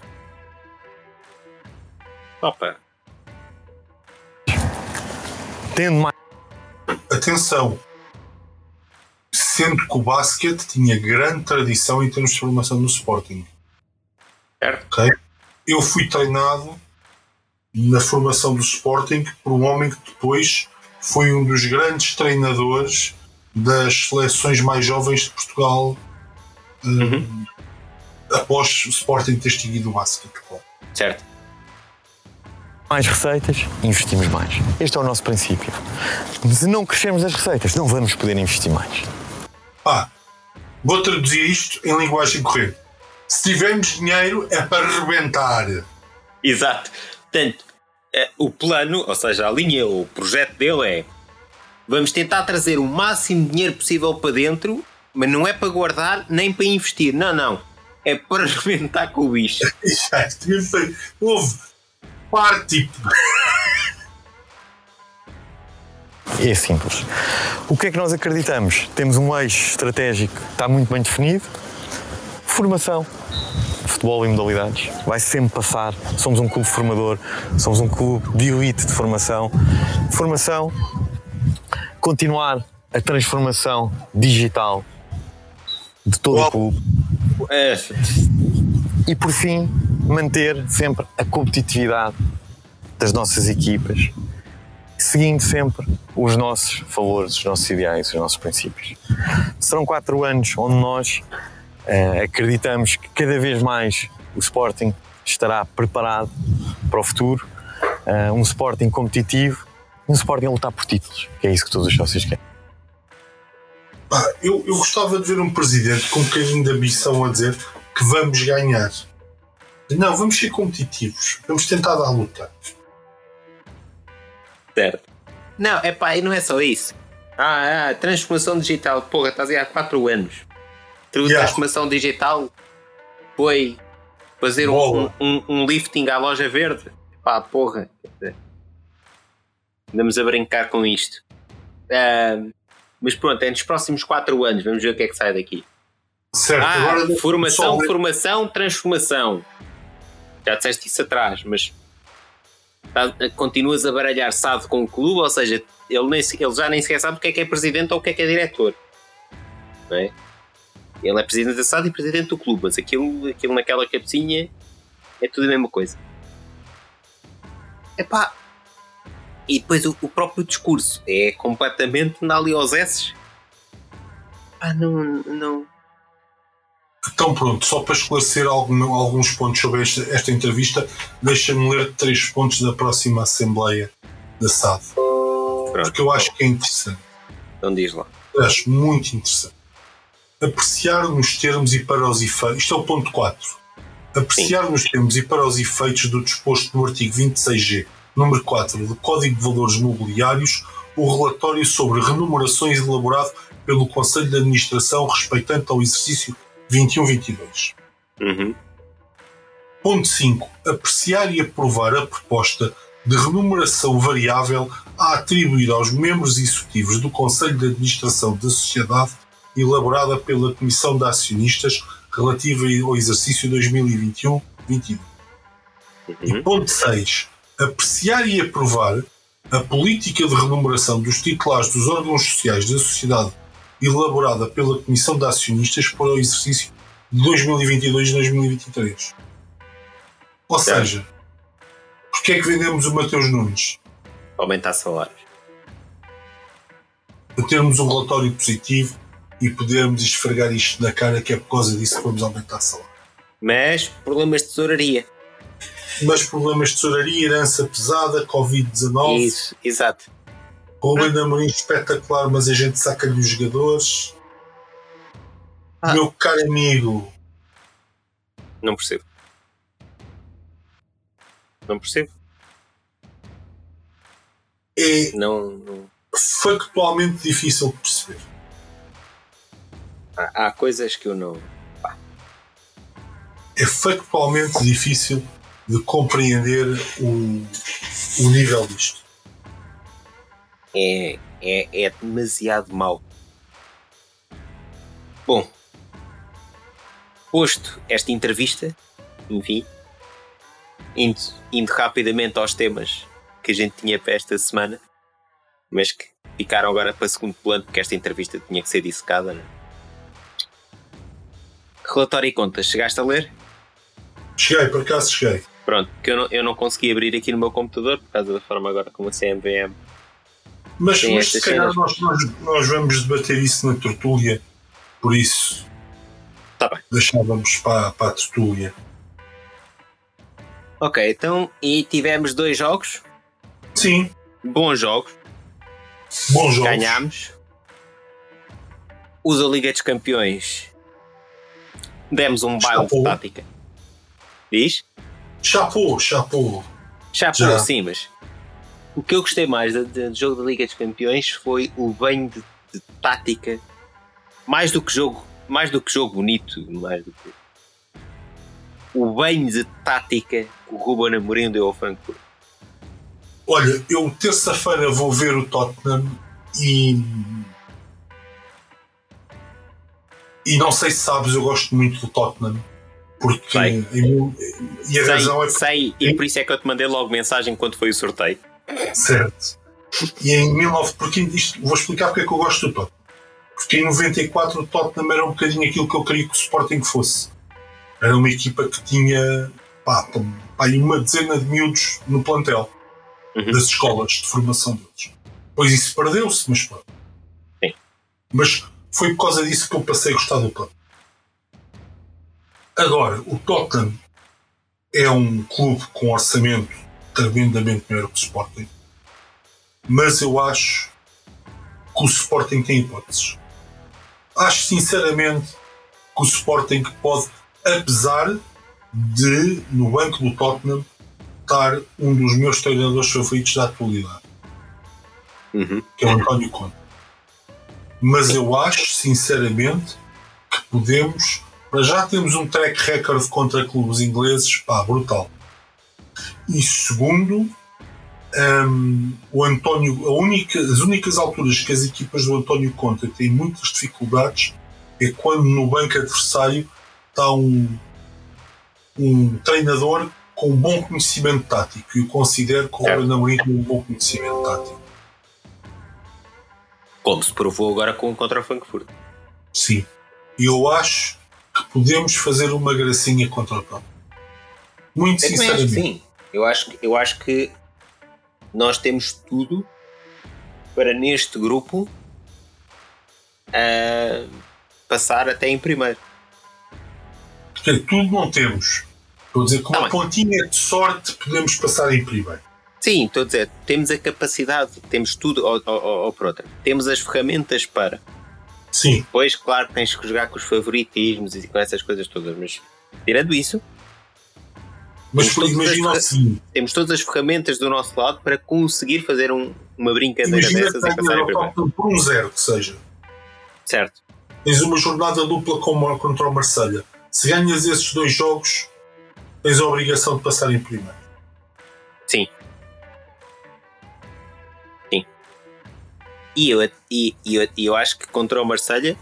Topa.
Tendo mais
Atenção! Sendo que o basquete tinha grande tradição em termos de formação no Sporting.
Certo?
ok? Eu fui treinado na formação do Sporting por um homem que depois foi um dos grandes treinadores das seleções mais jovens de Portugal hum, após o Sporting ter extinguido o basquete. claro.
Certo.
mais receitas, investimos mais. Este é o nosso princípio. Se não crescermos as receitas, não vamos poder investir mais.
Pá, vou traduzir isto em linguagem corrente. Se tivermos dinheiro é para rebentar.
Exato. Portanto, eh, o plano, ou seja, a linha, o projeto dele é vamos tentar trazer o máximo de dinheiro possível para dentro, mas não é para guardar nem para investir. Não, não. É para [LAUGHS] arrebentar com o bicho. [LAUGHS]
Houve parte tipo.
É simples. O que é que nós acreditamos? Temos um eixo estratégico que está muito bem definido. Formação. Futebol e modalidades. Vai sempre passar. Somos um clube formador, somos um clube de elite de formação. Formação, continuar a transformação digital de todo o clube.
É,
E por fim, manter sempre a competitividade das nossas equipas, seguindo sempre os nossos valores, os nossos ideais, os nossos princípios. Serão quatro anos onde nós eh, acreditamos que cada vez mais o Sporting estará preparado para o futuro, eh, um Sporting competitivo, um Sporting a lutar por títulos, que é isso que todos os sócios querem.
Pá, eu, eu gostava de ver um presidente com um bocadinho de ambição a dizer que vamos ganhar. Não, vamos ser competitivos. Vamos tentar dar luta.
certo. Não, é pá, e não é só isso. Ah, ah, transformação digital. Porra, estás aí há 4 anos.
Yeah.
transformação digital foi fazer um, um, um lifting à loja verde. Pá, porra. Andamos a brincar com isto. Ah, mas pronto, é nos próximos 4 anos. Vamos ver o que é que sai daqui.
Certo,
Ah,
agora
formação,
só-
formação, transformação. Já disseste isso atrás, mas tá- continuas a baralhar SAD com o clube, ou seja, ele, nem ele já nem sequer sabe o que é que é presidente ou o que é que é diretor. Não é? Ele é presidente da SAD e presidente do clube, mas aquilo, aquilo naquela cabecinha é tudo a mesma coisa. Epá. E depois o, o próprio discurso é completamente na ali aos S. Ah, não, não.
Então pronto, só para esclarecer algum, alguns pontos sobre esta, esta entrevista, deixa-me ler três pontos da próxima Assembleia da SAD.
Pronto.
Porque eu acho que é interessante.
Então diz lá.
Acho muito interessante. Apreciar nos termos e para os efeitos. Isto é o ponto 4. Apreciar nos termos e para os efeitos do disposto no artigo 26G, número 4 do Código de Valores Mobiliários, o relatório sobre remunerações elaborado pelo Conselho de Administração respeitante ao exercício 21-22.
Uhum.
Ponto 5. Apreciar e aprovar a proposta de remuneração variável a atribuir aos membros executivos do Conselho de Administração da Sociedade elaborada pela Comissão de Acionistas relativa ao exercício 2021-22. E
Uhum.
ponto 6. Apreciar e aprovar a política de remuneração dos titulares dos órgãos sociais da sociedade elaborada pela Comissão de Acionistas para o exercício de 2022-2023. Ou seja, porque é que vendemos o Mateus Nunes?
Aumentar salários.
Para termos um relatório positivo e podermos esfregar isto na cara que é por causa disso que vamos aumentar a salário.
Mas problemas de tesouraria.
Mas problemas de tesouraria, herança pesada, Covid-19,
Isso, exato.
Rubem de Amorim espetacular, mas a gente saca-lhe os jogadores.
Ah.
Meu caro amigo,
Não percebo. Não percebo.
é
Não, não-
factualmente difícil de perceber.
Há, há coisas que eu não.
É factualmente difícil de compreender o, o nível disto.
É, é, é demasiado mau. Bom, posto esta entrevista, enfim, indo, indo rapidamente aos temas que a gente tinha para esta semana, mas que ficaram agora para segundo plano porque esta entrevista tinha que ser dissecada. Né? Relatório e contas, chegaste a ler?
Cheguei, por acaso cheguei.
Pronto, que eu não, eu não consegui abrir aqui no meu computador por causa da forma agora como a CMVM.
Mas,
Sim,
mas
estas
se calhar nós, nós, nós vamos debater isso na tertúlia, por isso
Tá bem.
deixávamos para, para a tertúlia.
Ok, então, e tivemos dois jogos,
Sim,
bons jogos,
bons jogos.
ganhámos. A Liga dos Campeões, demos um baile de tática. Diz?
Chapou, chapou.
Já
Já.
sim, mas o que eu gostei mais do, do jogo da Liga dos Campeões foi o banho de, de tática, mais do que jogo, mais do que jogo bonito, mais do que o banho de tática que o Ruben Amorim deu ao Frankfurt.
Olha, eu terça-feira vou ver o Tottenham e. E não sei se sabes, eu gosto muito do Tottenham. Porque.
Sei.
E a
Sei,
razão é
sei, e por isso é que eu te mandei logo mensagem quando foi o sorteio.
Certo. E em 19. Porque isto, vou explicar porque é que eu gosto do Tottenham. Porque em 94 o Tottenham era um bocadinho aquilo que eu queria que o Sporting fosse. Era uma equipa que tinha pá, pá, uma dezena de miúdos no plantel
Uhum.
das escolas de formação deles. Pois isso perdeu-se, mas pronto.
Sim.
Mas foi por causa disso que eu passei a gostar do Tottenham. Agora, o Tottenham é um clube com orçamento tremendamente maior que o Sporting, mas eu acho que o Sporting tem hipóteses. Acho sinceramente que o Sporting pode, apesar de no banco do Tottenham estar um dos meus treinadores favoritos da atualidade,
Uhum.
que é o António Conte. Mas eu acho, sinceramente, que podemos. Para já temos um track record contra clubes ingleses, pá, brutal. E segundo, hum, o António, única, as únicas alturas que as equipas do António Conte têm muitas dificuldades é quando no banco adversário está um, um treinador com um bom conhecimento tático. E eu considero que o. Ruben Amorim tem um bom conhecimento tático.
Como se provou agora com contra o Frankfurt.
Sim. E eu acho que podemos fazer uma gracinha contra o Tottenham. Muito
Eu
sinceramente.
sim. Eu acho, que- eu acho que nós temos tudo para neste grupo ah, passar até em primeiro.
Portanto, tudo não temos. Estou a dizer que
Tá
uma
bem.
pontinha de sorte podemos passar em primeiro.
Sim, estou a dizer, temos a capacidade, temos tudo, ou, ou, ou, por outra, temos as ferramentas para.
Sim,
Depois, claro, tens que jogar com os favoritismos e com essas coisas todas, mas tirando isso,
mas
Temos
imagina
as-
seguinte:
temos todas as ferramentas do nosso lado para conseguir fazer um- uma brincadeira
imagina
dessas e passar em primeiro.
por um zero, que seja.
Certo.
Tens uma jornada dupla com- contra o Marselha. Se ganhas esses dois jogos, tens a obrigação de passar em primeiro.
Sim. E eu, e, e eu, e eu acho que contra o Marselha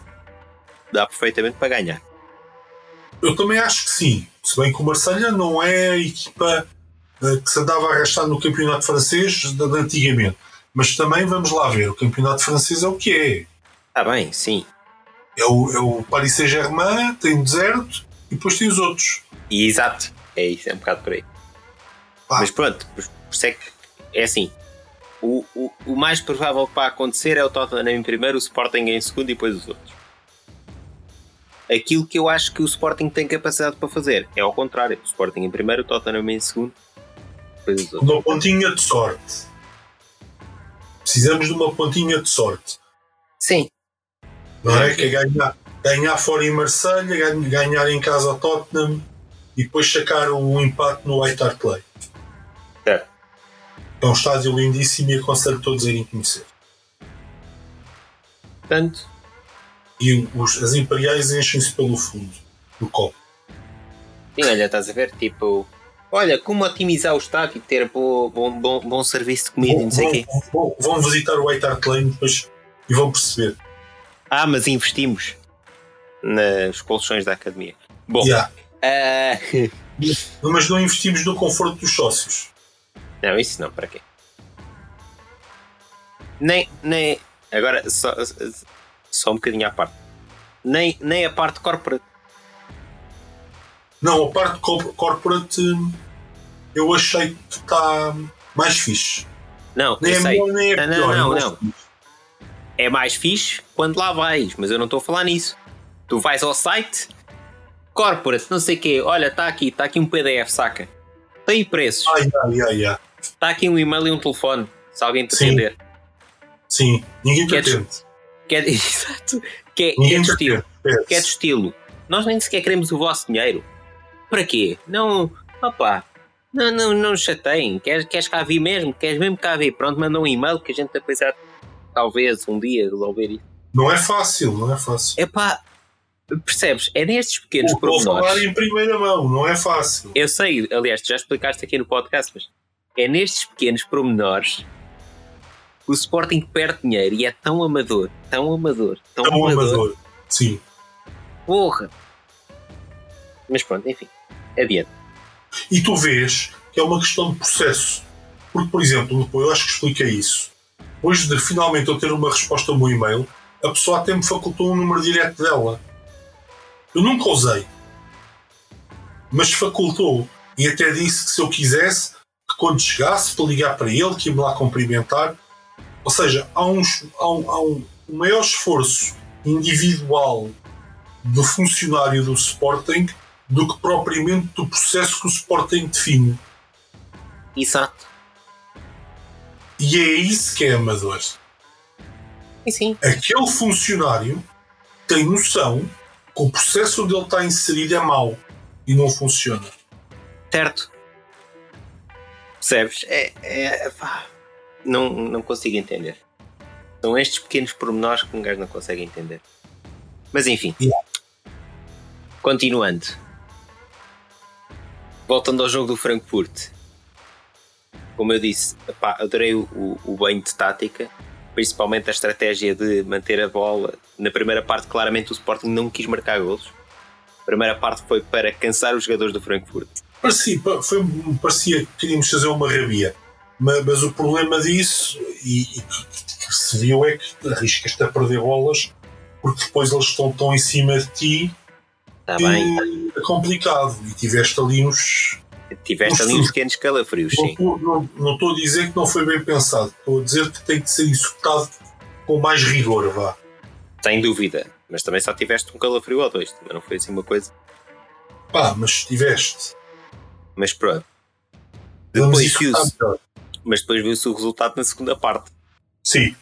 dá perfeitamente para ganhar.
Eu também acho que sim. Se bem que o Marselha não é a equipa eh, que se andava a arrastar no campeonato francês de, antigamente. Mas também vamos lá ver. O campeonato francês é o que é.
Está bem, sim.
É o, é o Paris Saint-Germain, tem o deserto e depois tem os outros.
Exato. É isso, é um bocado por aí.
Pá.
Mas pronto, por isso é que é assim. O, o, o mais provável vai acontecer é o Tottenham em primeiro, o Sporting em segundo e depois os outros. Aquilo que eu acho que o Sporting tem capacidade para fazer é ao contrário. O Sporting em primeiro, o Tottenham em segundo, depois os outros.
Uma pontinha de sorte. Precisamos de uma pontinha de sorte.
Sim,
Não é? Que é ganhar, ganhar fora em Marselha, ganhar, em casa ao Tottenham e depois sacar um empate no White Hart Lane.
certo.
É um estádio lindíssimo e aconselho todos a irem conhecer.
Portanto,
E os- as imperiais enchem-se pelo fundo do copo.
sim, olha, estás a ver? Tipo, olha, como otimizar o estádio e ter bom, bom, bom, bom serviço de comida e não sei o quê.
vão, vão visitar o White Hart Lane depois e vão perceber.
Ah, mas investimos nas colchões da academia. Bom,
Yeah.
ah, [LAUGHS]
Mas não investimos no conforto dos sócios.
Não, isso não, para quê? Nem, nem, agora só, só um bocadinho à parte. Nem, nem a parte corporate.
Não, a parte co- corporate eu achei que está mais fixe.
Não,
Nem
eu
é
sei.
melhor nem é
Não, não,
pior.
não, não.
disso.
É mais fixe quando lá vais, mas eu não estou a falar nisso. Tu vais ao site, corporate, não sei o quê, olha, está aqui, está aqui um PDF, saca? Tem preços,
Ai, ai, ai, ai.
Está aqui um e-mail e um telefone, se alguém te
Sim.
atender.
Sim, ninguém te atende.
Que é, [LAUGHS] exato, que é, que é de estilo.
atende.
que é de estilo. Nós nem sequer queremos o vosso dinheiro. Para quê? Não, opá, não, não, não chateiem. Queres, queres cá vir mesmo? Queres mesmo cá vir? Pronto, manda um e-mail que a gente depois há, talvez um dia resolver isso.
Não é fácil, não é fácil.
Epá, percebes? É nestes pequenos
Vou falar em primeira mão, não é fácil.
Eu sei, aliás, tu já explicaste aqui no podcast, mas é nestes pequenos pormenores que o Sporting perde dinheiro e é tão amador, tão amador, tão,
um
amador.
amador. Sim.
Porra! Mas pronto, enfim, adiante.
E tu vês que é uma questão de processo. Porque, por exemplo, eu acho que expliquei isso. Depois de finalmente eu ter uma resposta ao meu e-mail, a pessoa até me facultou um número direto dela. Eu nunca usei. Mas facultou. E até disse que se eu quisesse, que quando chegasse para ligar para ele, que ia-me lá cumprimentar. Ou seja, há, uns, há, um, há um maior esforço individual do funcionário do Sporting do que propriamente do processo que o Sporting define.
Exato.
E é isso que é amador.
E sim,
Aquele funcionário tem noção que o processo onde ele está inserido é mau e não funciona.
certo. Percebes? É, é, não, não consigo entender. São estes pequenos pormenores que um gajo não consegue entender. Mas enfim. Continuando. Voltando ao jogo do Frankfurt. Como eu disse, epá, adorei o, o, o banho de tática, principalmente a estratégia de manter a bola. Na primeira parte, claramente, o Sporting não quis marcar golos. A primeira parte foi para cansar os jogadores do Frankfurt.
Parecia, pa- foi, parecia que queríamos fazer uma rabia. Mas, mas o problema disso, e, e que, que se viu, é que arriscas-te a perder bolas porque depois eles estão tão em cima de ti que
bem,
é complicado. E tiveste ali uns.
tiveste ali uns pequenos calafrios, sim.
Não, estou a dizer que não foi bem pensado, estou a dizer que tem que ser executado com mais rigor, vá.
Sem dúvida. Mas também só tiveste um calafrio ou dois, não foi assim uma coisa.
Pá, mas tiveste.
Mas pronto. Depois viu-se, mas depois viu-se o resultado na segunda parte.
Sim.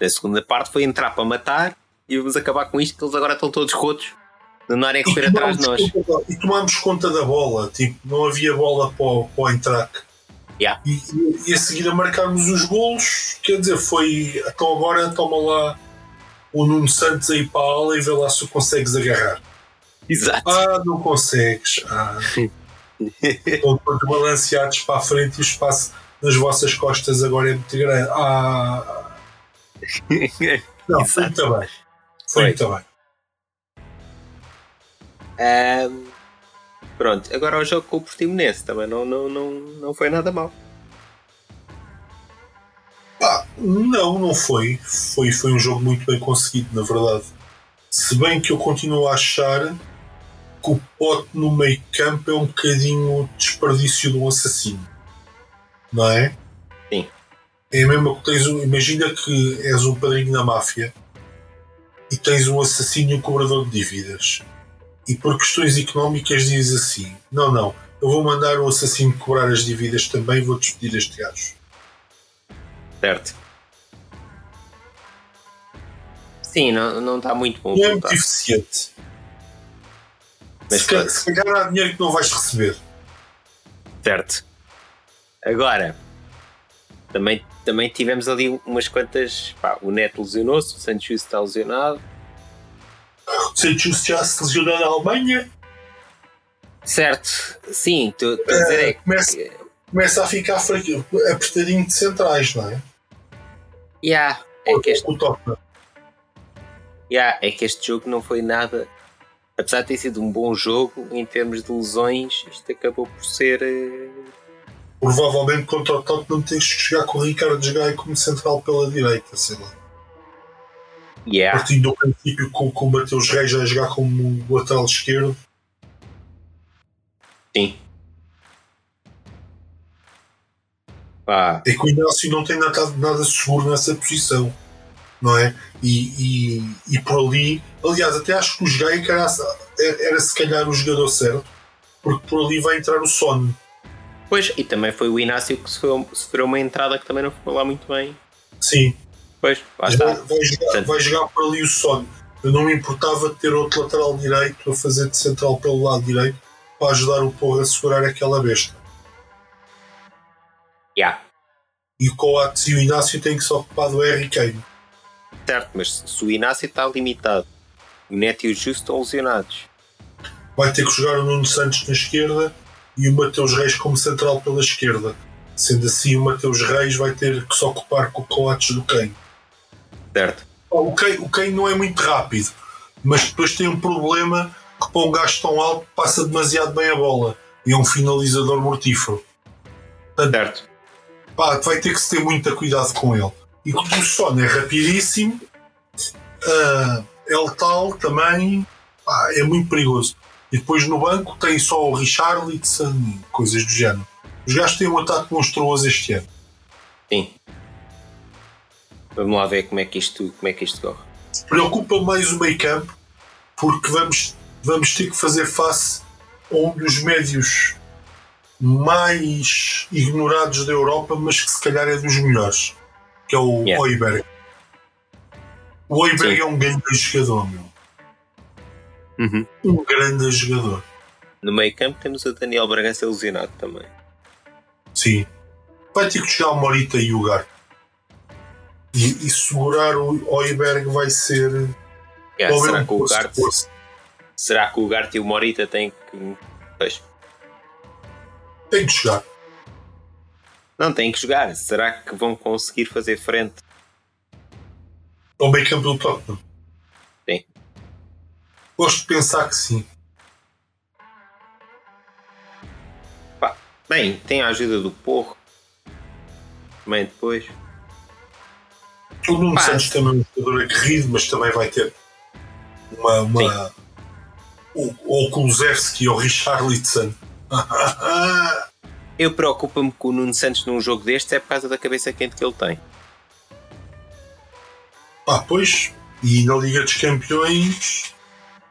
Na segunda parte foi entrar para matar e vamos acabar com isto que eles agora estão todos rotos de andarem a correr atrás de nós.
conta e tomámos conta da bola, tipo, não havia bola para o, para o entraque.
Yeah.
E, e- e a seguir a marcarmos os golos, quer dizer, foi. Então agora toma lá o Nuno Santos aí para a ala e vê lá se o consegues agarrar.
Exato.
Ah, não consegues. Ah. [LAUGHS] Estão balanceados para a frente e o espaço nas vossas costas agora é muito grande. Ah. [LAUGHS] Não, foi muito bem. Foi muito bem.
Ahm, pronto, agora o jogo com o Portimonense também não, não, não, não foi nada mal.
Não, não foi. foi. Foi um jogo muito bem conseguido, na verdade. Se bem que eu continuo a achar que o pote no meio campo é um bocadinho desperdício de um assassino. Não é?
Sim.
É a mesma que tens um. Imagina que és um padrinho da máfia e tens um assassino e um cobrador de dívidas. E por questões económicas dizes assim: não, não, eu vou mandar o assassino cobrar as dívidas também vou despedir este gajo.
Certo? Sim, não, não está muito bom.
Não é muito eficiente.
Mas
se,
pronto.
se calhar há dinheiro que não vais receber.
Certo. Agora, também, também tivemos ali umas quantas. Pá, o Neto lesionou-se, o Santos está lesionado.
O Santos já se lesionou na Alemanha,
Certo, sim, estou a dizer é que.
começa, começa a ficar fraco, apertadinho de centrais, não é?
Yeah, é, que este,
O Tottenham.
yeah, é que este jogo não foi nada. Apesar de ter sido um bom jogo, em termos de lesões, isto acabou por ser. eh,
Provavelmente contra o Tottenham tens que chegar com o Ricardo Gaio como central pela direita, sei lá.
Yeah,
Partindo do princípio que o- Mateus Reis vai jogar como lateral esquerdo.
sim. Pá,
É que o Inácio não tem nada, nada seguro nessa posição, não é? E, e, e por ali, aliás, até acho que o Gaio era, era se calhar o jogador certo, porque por ali vai entrar o Son.
pois, e também foi o Inácio que sofreu, sofreu uma entrada que também não ficou lá muito bem.
Sim,
Pois,
vai, vai jogar, vai jogar por ali o Son. Eu não me importava de ter outro lateral direito a fazer de central pelo lado direito para ajudar o Porra a segurar aquela besta.
Yeah.
E o Coates e o Inácio têm que se ocupar do Harry Kane.
Certo, mas se o Inácio está limitado, o Neto e o Justo estão lesionados.
vai ter que jogar o Nuno Santos na esquerda e o Mateus Reis como central pela esquerda. Sendo assim, o Mateus Reis vai ter que se ocupar com o Coates do Kane.
Certo?
O Kane, o Kane não é muito rápido, mas depois tem um problema que para um gajo tão alto passa demasiado bem a bola e é um finalizador mortífero.
Certo.
Pá, vai ter que se ter muito cuidado com ele. E como o Son é rapidíssimo, ah, é letal também, pá, é muito perigoso. E depois no banco tem só o Richarlison e coisas do género. Os gajos têm um ataque monstruoso este ano.
Sim. Vamos lá ver como é que isto, como é que isto corre.
Preocupa mais o meio campo porque vamos, vamos ter que fazer face a um dos médios mais ignorados da Europa, mas que se calhar é dos melhores, que é o
Yeah.
Oiberg. O Oiberg
Sim.
é um grande jogador, meu.
Uhum.
Um grande jogador.
No meio campo temos o Daniel Bragança lesionado também.
Sim. Vai ter que chegar o Morita e o Gar. E, e segurar o Oiberg vai ser.
Yeah, será, que o
força.
será que o Garte e o Morita têm que. Pois.
Tem que chegar.
Não, têm que jogar. Será que vão conseguir fazer frente?
Ao meio campo do Tottenham.
Sim.
Gosto de pensar que sim.
Bem, tem a ajuda do Porro. Também depois.
O Nuno
Pá.
Santos também é um jogador aguerrido, mas também vai ter uma. uma o, ou o Kulusevski ou o Richarlison [LAUGHS]
Eu preocupo-me com o Nuno Santos num jogo destes é por causa da cabeça quente que ele tem.
Ah, pois. E na Liga dos Campeões.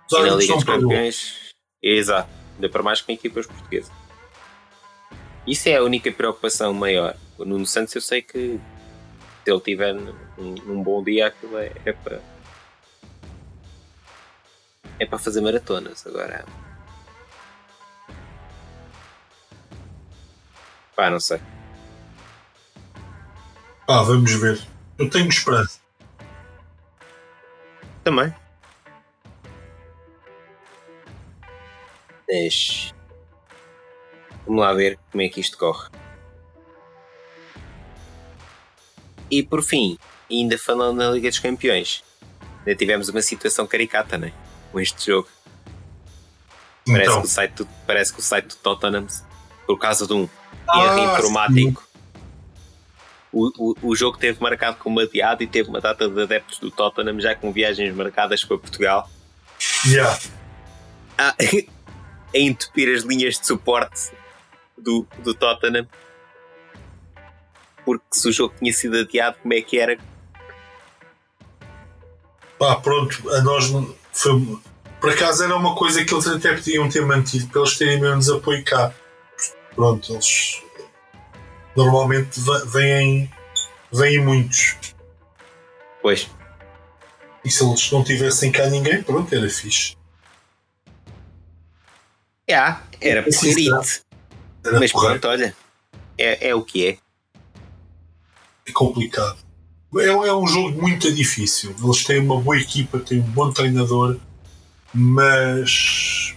os
E na Liga dos. Campeões. Exato. Ainda para mais com equipas portuguesas. Isso é a única preocupação maior. O Nuno Santos eu sei que se ele tiver num, num bom dia aquilo é, é para. É para fazer maratonas agora. Pá, não sei.
Ah, vamos ver. Eu tenho esperança.
Também. Mas. Vamos lá ver como é que isto corre. E por fim, ainda falando na Liga dos Campeões, ainda tivemos uma situação caricata, né? Com este jogo. Parece,
Então,
que o site do, parece que o site do Tottenham, por causa de um erro informático, o, o, o jogo teve marcado como adiado e teve uma data de adeptos do Tottenham já com viagens marcadas para Portugal
yeah.
a, [LAUGHS] a entupir as linhas de suporte do, do Tottenham. Porque se o jogo tinha sido adiado, como é que era?
Pá, pronto, a nós foi, por acaso era uma coisa que eles até podiam ter mantido para eles terem menos apoio cá. Pronto, eles normalmente vêm, vêm muitos.
Pois,
E se eles não tivessem cá ninguém, pronto, era fixe.
já, era
Sim,
porrito.
Era
Mas pronto, olha, é, é o que é.
é complicado. É, é um jogo muito difícil. Eles têm uma boa equipa, têm um bom treinador, mas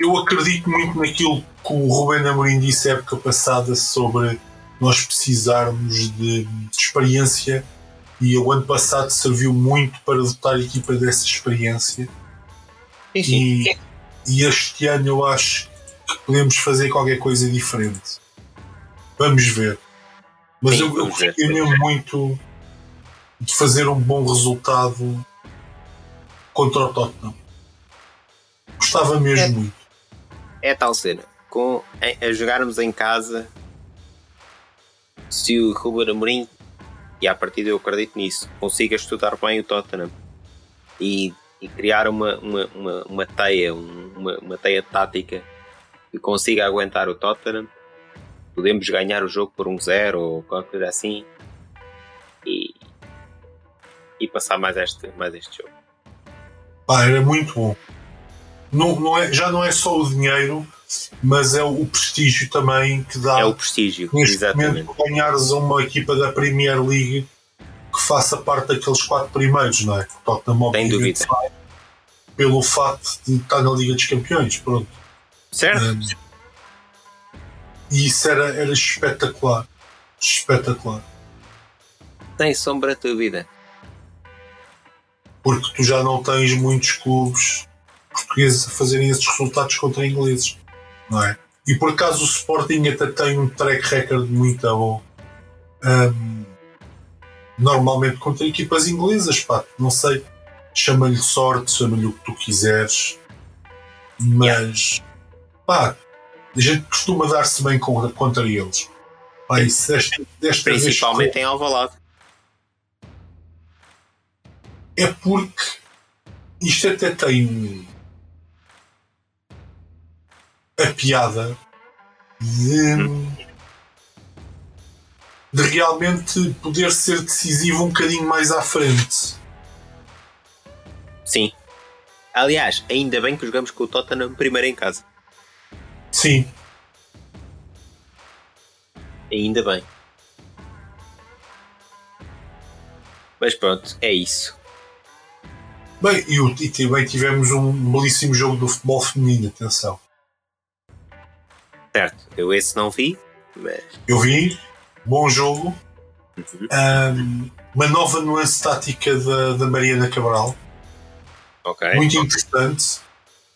eu acredito muito naquilo que o Ruben Amorim disse a época passada sobre nós precisarmos de, de experiência e o ano passado serviu muito para dotar a equipa dessa experiência
Sim, sim.
e, e este ano eu acho que podemos fazer qualquer coisa diferente. Vamos ver. Mas
Sim,
eu, eu gostaria mesmo muito de fazer um bom resultado contra o Tottenham. Gostava mesmo
É.
muito.
É tal cena. Com, em- a jogarmos em casa, se o Ruben Amorim, e à partida eu acredito nisso, consiga estudar bem o Tottenham e, e criar uma, uma, uma, uma teia, um- uma, uma teia tática que consiga aguentar o Tottenham, podemos ganhar o jogo por um zero ou qualquer coisa assim e, e passar mais este, mais este jogo.
Pá, era muito bom. Não, não é, já não é só o dinheiro, mas é o prestígio também que dá
É o prestígio,
neste
exatamente.
momento ganhares uma equipa da Premier League que faça parte daqueles quatro primeiros, não é? O Tottenham obviamente,
dúvida.
Pelo facto de estar na Liga dos Campeões, pronto.
Certo?
Um, e isso era, era espetacular. Espetacular.
Sem sombra de dúvida.
Porque tu já não tens muitos clubes portugueses a fazerem esses resultados contra ingleses, não é? E por acaso o Sporting até tem um track record muito bom. Um, normalmente contra equipas inglesas, pá, não sei, chama-lhe sorte, chama-lhe o que tu quiseres, mas pá, a gente costuma dar-se bem com- contra eles. Pá, isso desta, desta vez
Principalmente em Alvalade.
é porque isto até tem a piada de, de realmente poder ser decisivo um bocadinho mais à frente.
Sim. Aliás, ainda bem que jogamos com o Tottenham primeiro em casa.
Sim,
Ainda bem. Mas pronto, é isso.
bem, e, e também tivemos um belíssimo jogo do futebol feminino, atenção.
Certo, eu esse não vi, mas.
Eu vi, bom jogo,
Uhum.
ahm, uma nova nuance tática da, da Mariana Cabral.
Ok.
muito interessante.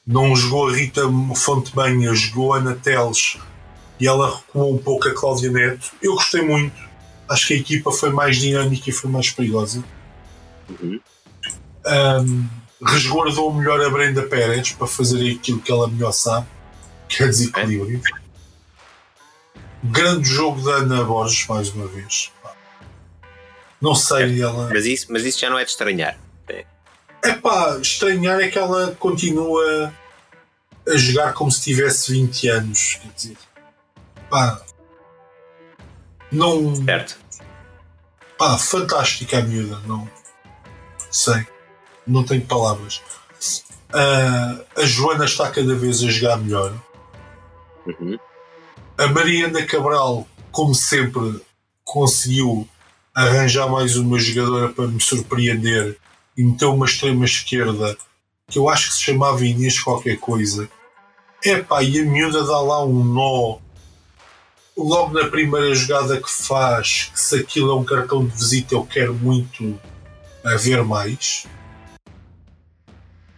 Não jogou a Rita Fontebanha, jogou a Ana Teles e ela recuou um pouco a Cláudia Neto. Eu gostei muito. Acho que a equipa foi mais dinâmica e foi mais perigosa.
Uhum.
Um, resguardou melhor a Brenda Pérez para fazer aquilo que ela melhor sabe. que é desequilíbrio. Grande jogo da Ana Borges, mais uma vez. Não sei, ela.
Mas isso, mas isso já não é de estranhar.
É pá, estranhar é que ela continua a jogar como se tivesse 20 anos. Quer dizer, pá, não.
Certo.
Pá, fantástica a miúda, não sei, não tenho palavras. Ah, a Joana está cada vez a jogar melhor.
Uhum.
A Mariana Cabral, como sempre, conseguiu arranjar mais uma jogadora para me surpreender e meteu uma extrema esquerda que eu acho que se chamava Inês qualquer coisa. Epá, e a miúda dá lá um nó logo na primeira jogada que faz, que se aquilo é um cartão de visita eu quero muito a ver mais.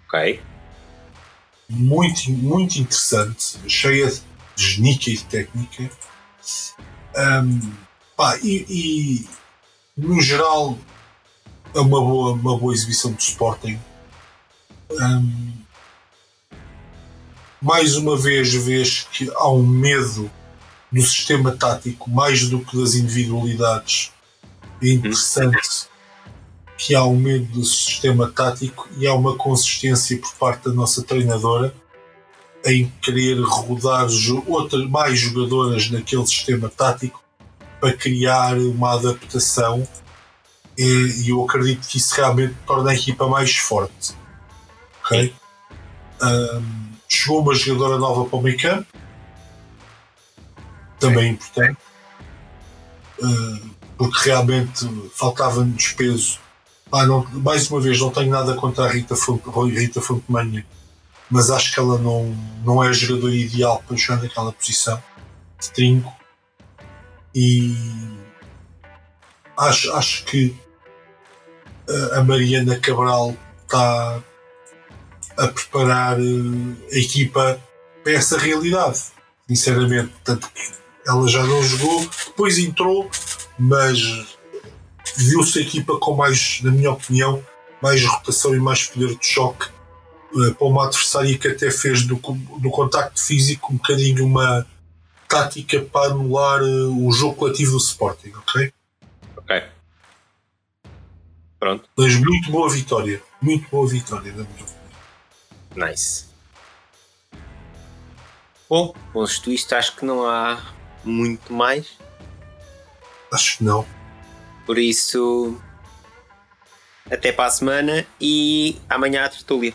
Ok.
Muito, muito interessante, cheia de genica e de técnica. Um, pá, e, e, no geral é uma boa, uma boa exibição do Sporting. Um, mais uma vez vês que há um medo do sistema tático mais do que das individualidades. É interessante que há um medo do sistema tático e há uma consistência por parte da nossa treinadora em querer rodar outras mais jogadoras naquele sistema tático para criar uma adaptação e eu acredito que isso realmente torna a equipa mais forte. Ok? Um, chegou uma jogadora nova para o meio campo, também importante, uh, porque realmente faltava-nos peso. Ah, não, mais uma vez, não tenho nada contra a Rita, Fonte, Rita Fontemanha, mas acho que ela não, não é a jogadora ideal para jogar naquela posição de trinco. E acho, acho que a Mariana Cabral está a preparar eh, a equipa para essa realidade, sinceramente. Tanto que ela já não jogou, depois entrou, mas viu-se a equipa com mais, na minha opinião, mais rotação e mais poder de choque para uma adversária que até fez do, do contacto físico um bocadinho uma tática para anular eh, o jogo coletivo do Sporting, ok?
Ok. Pronto.
Mas muito boa vitória. Muito boa vitória, na minha opinião.
Nice. Bom, posto isto, acho que não há muito mais.
Acho que não.
Por isso, até para a semana e amanhã a tertúlia.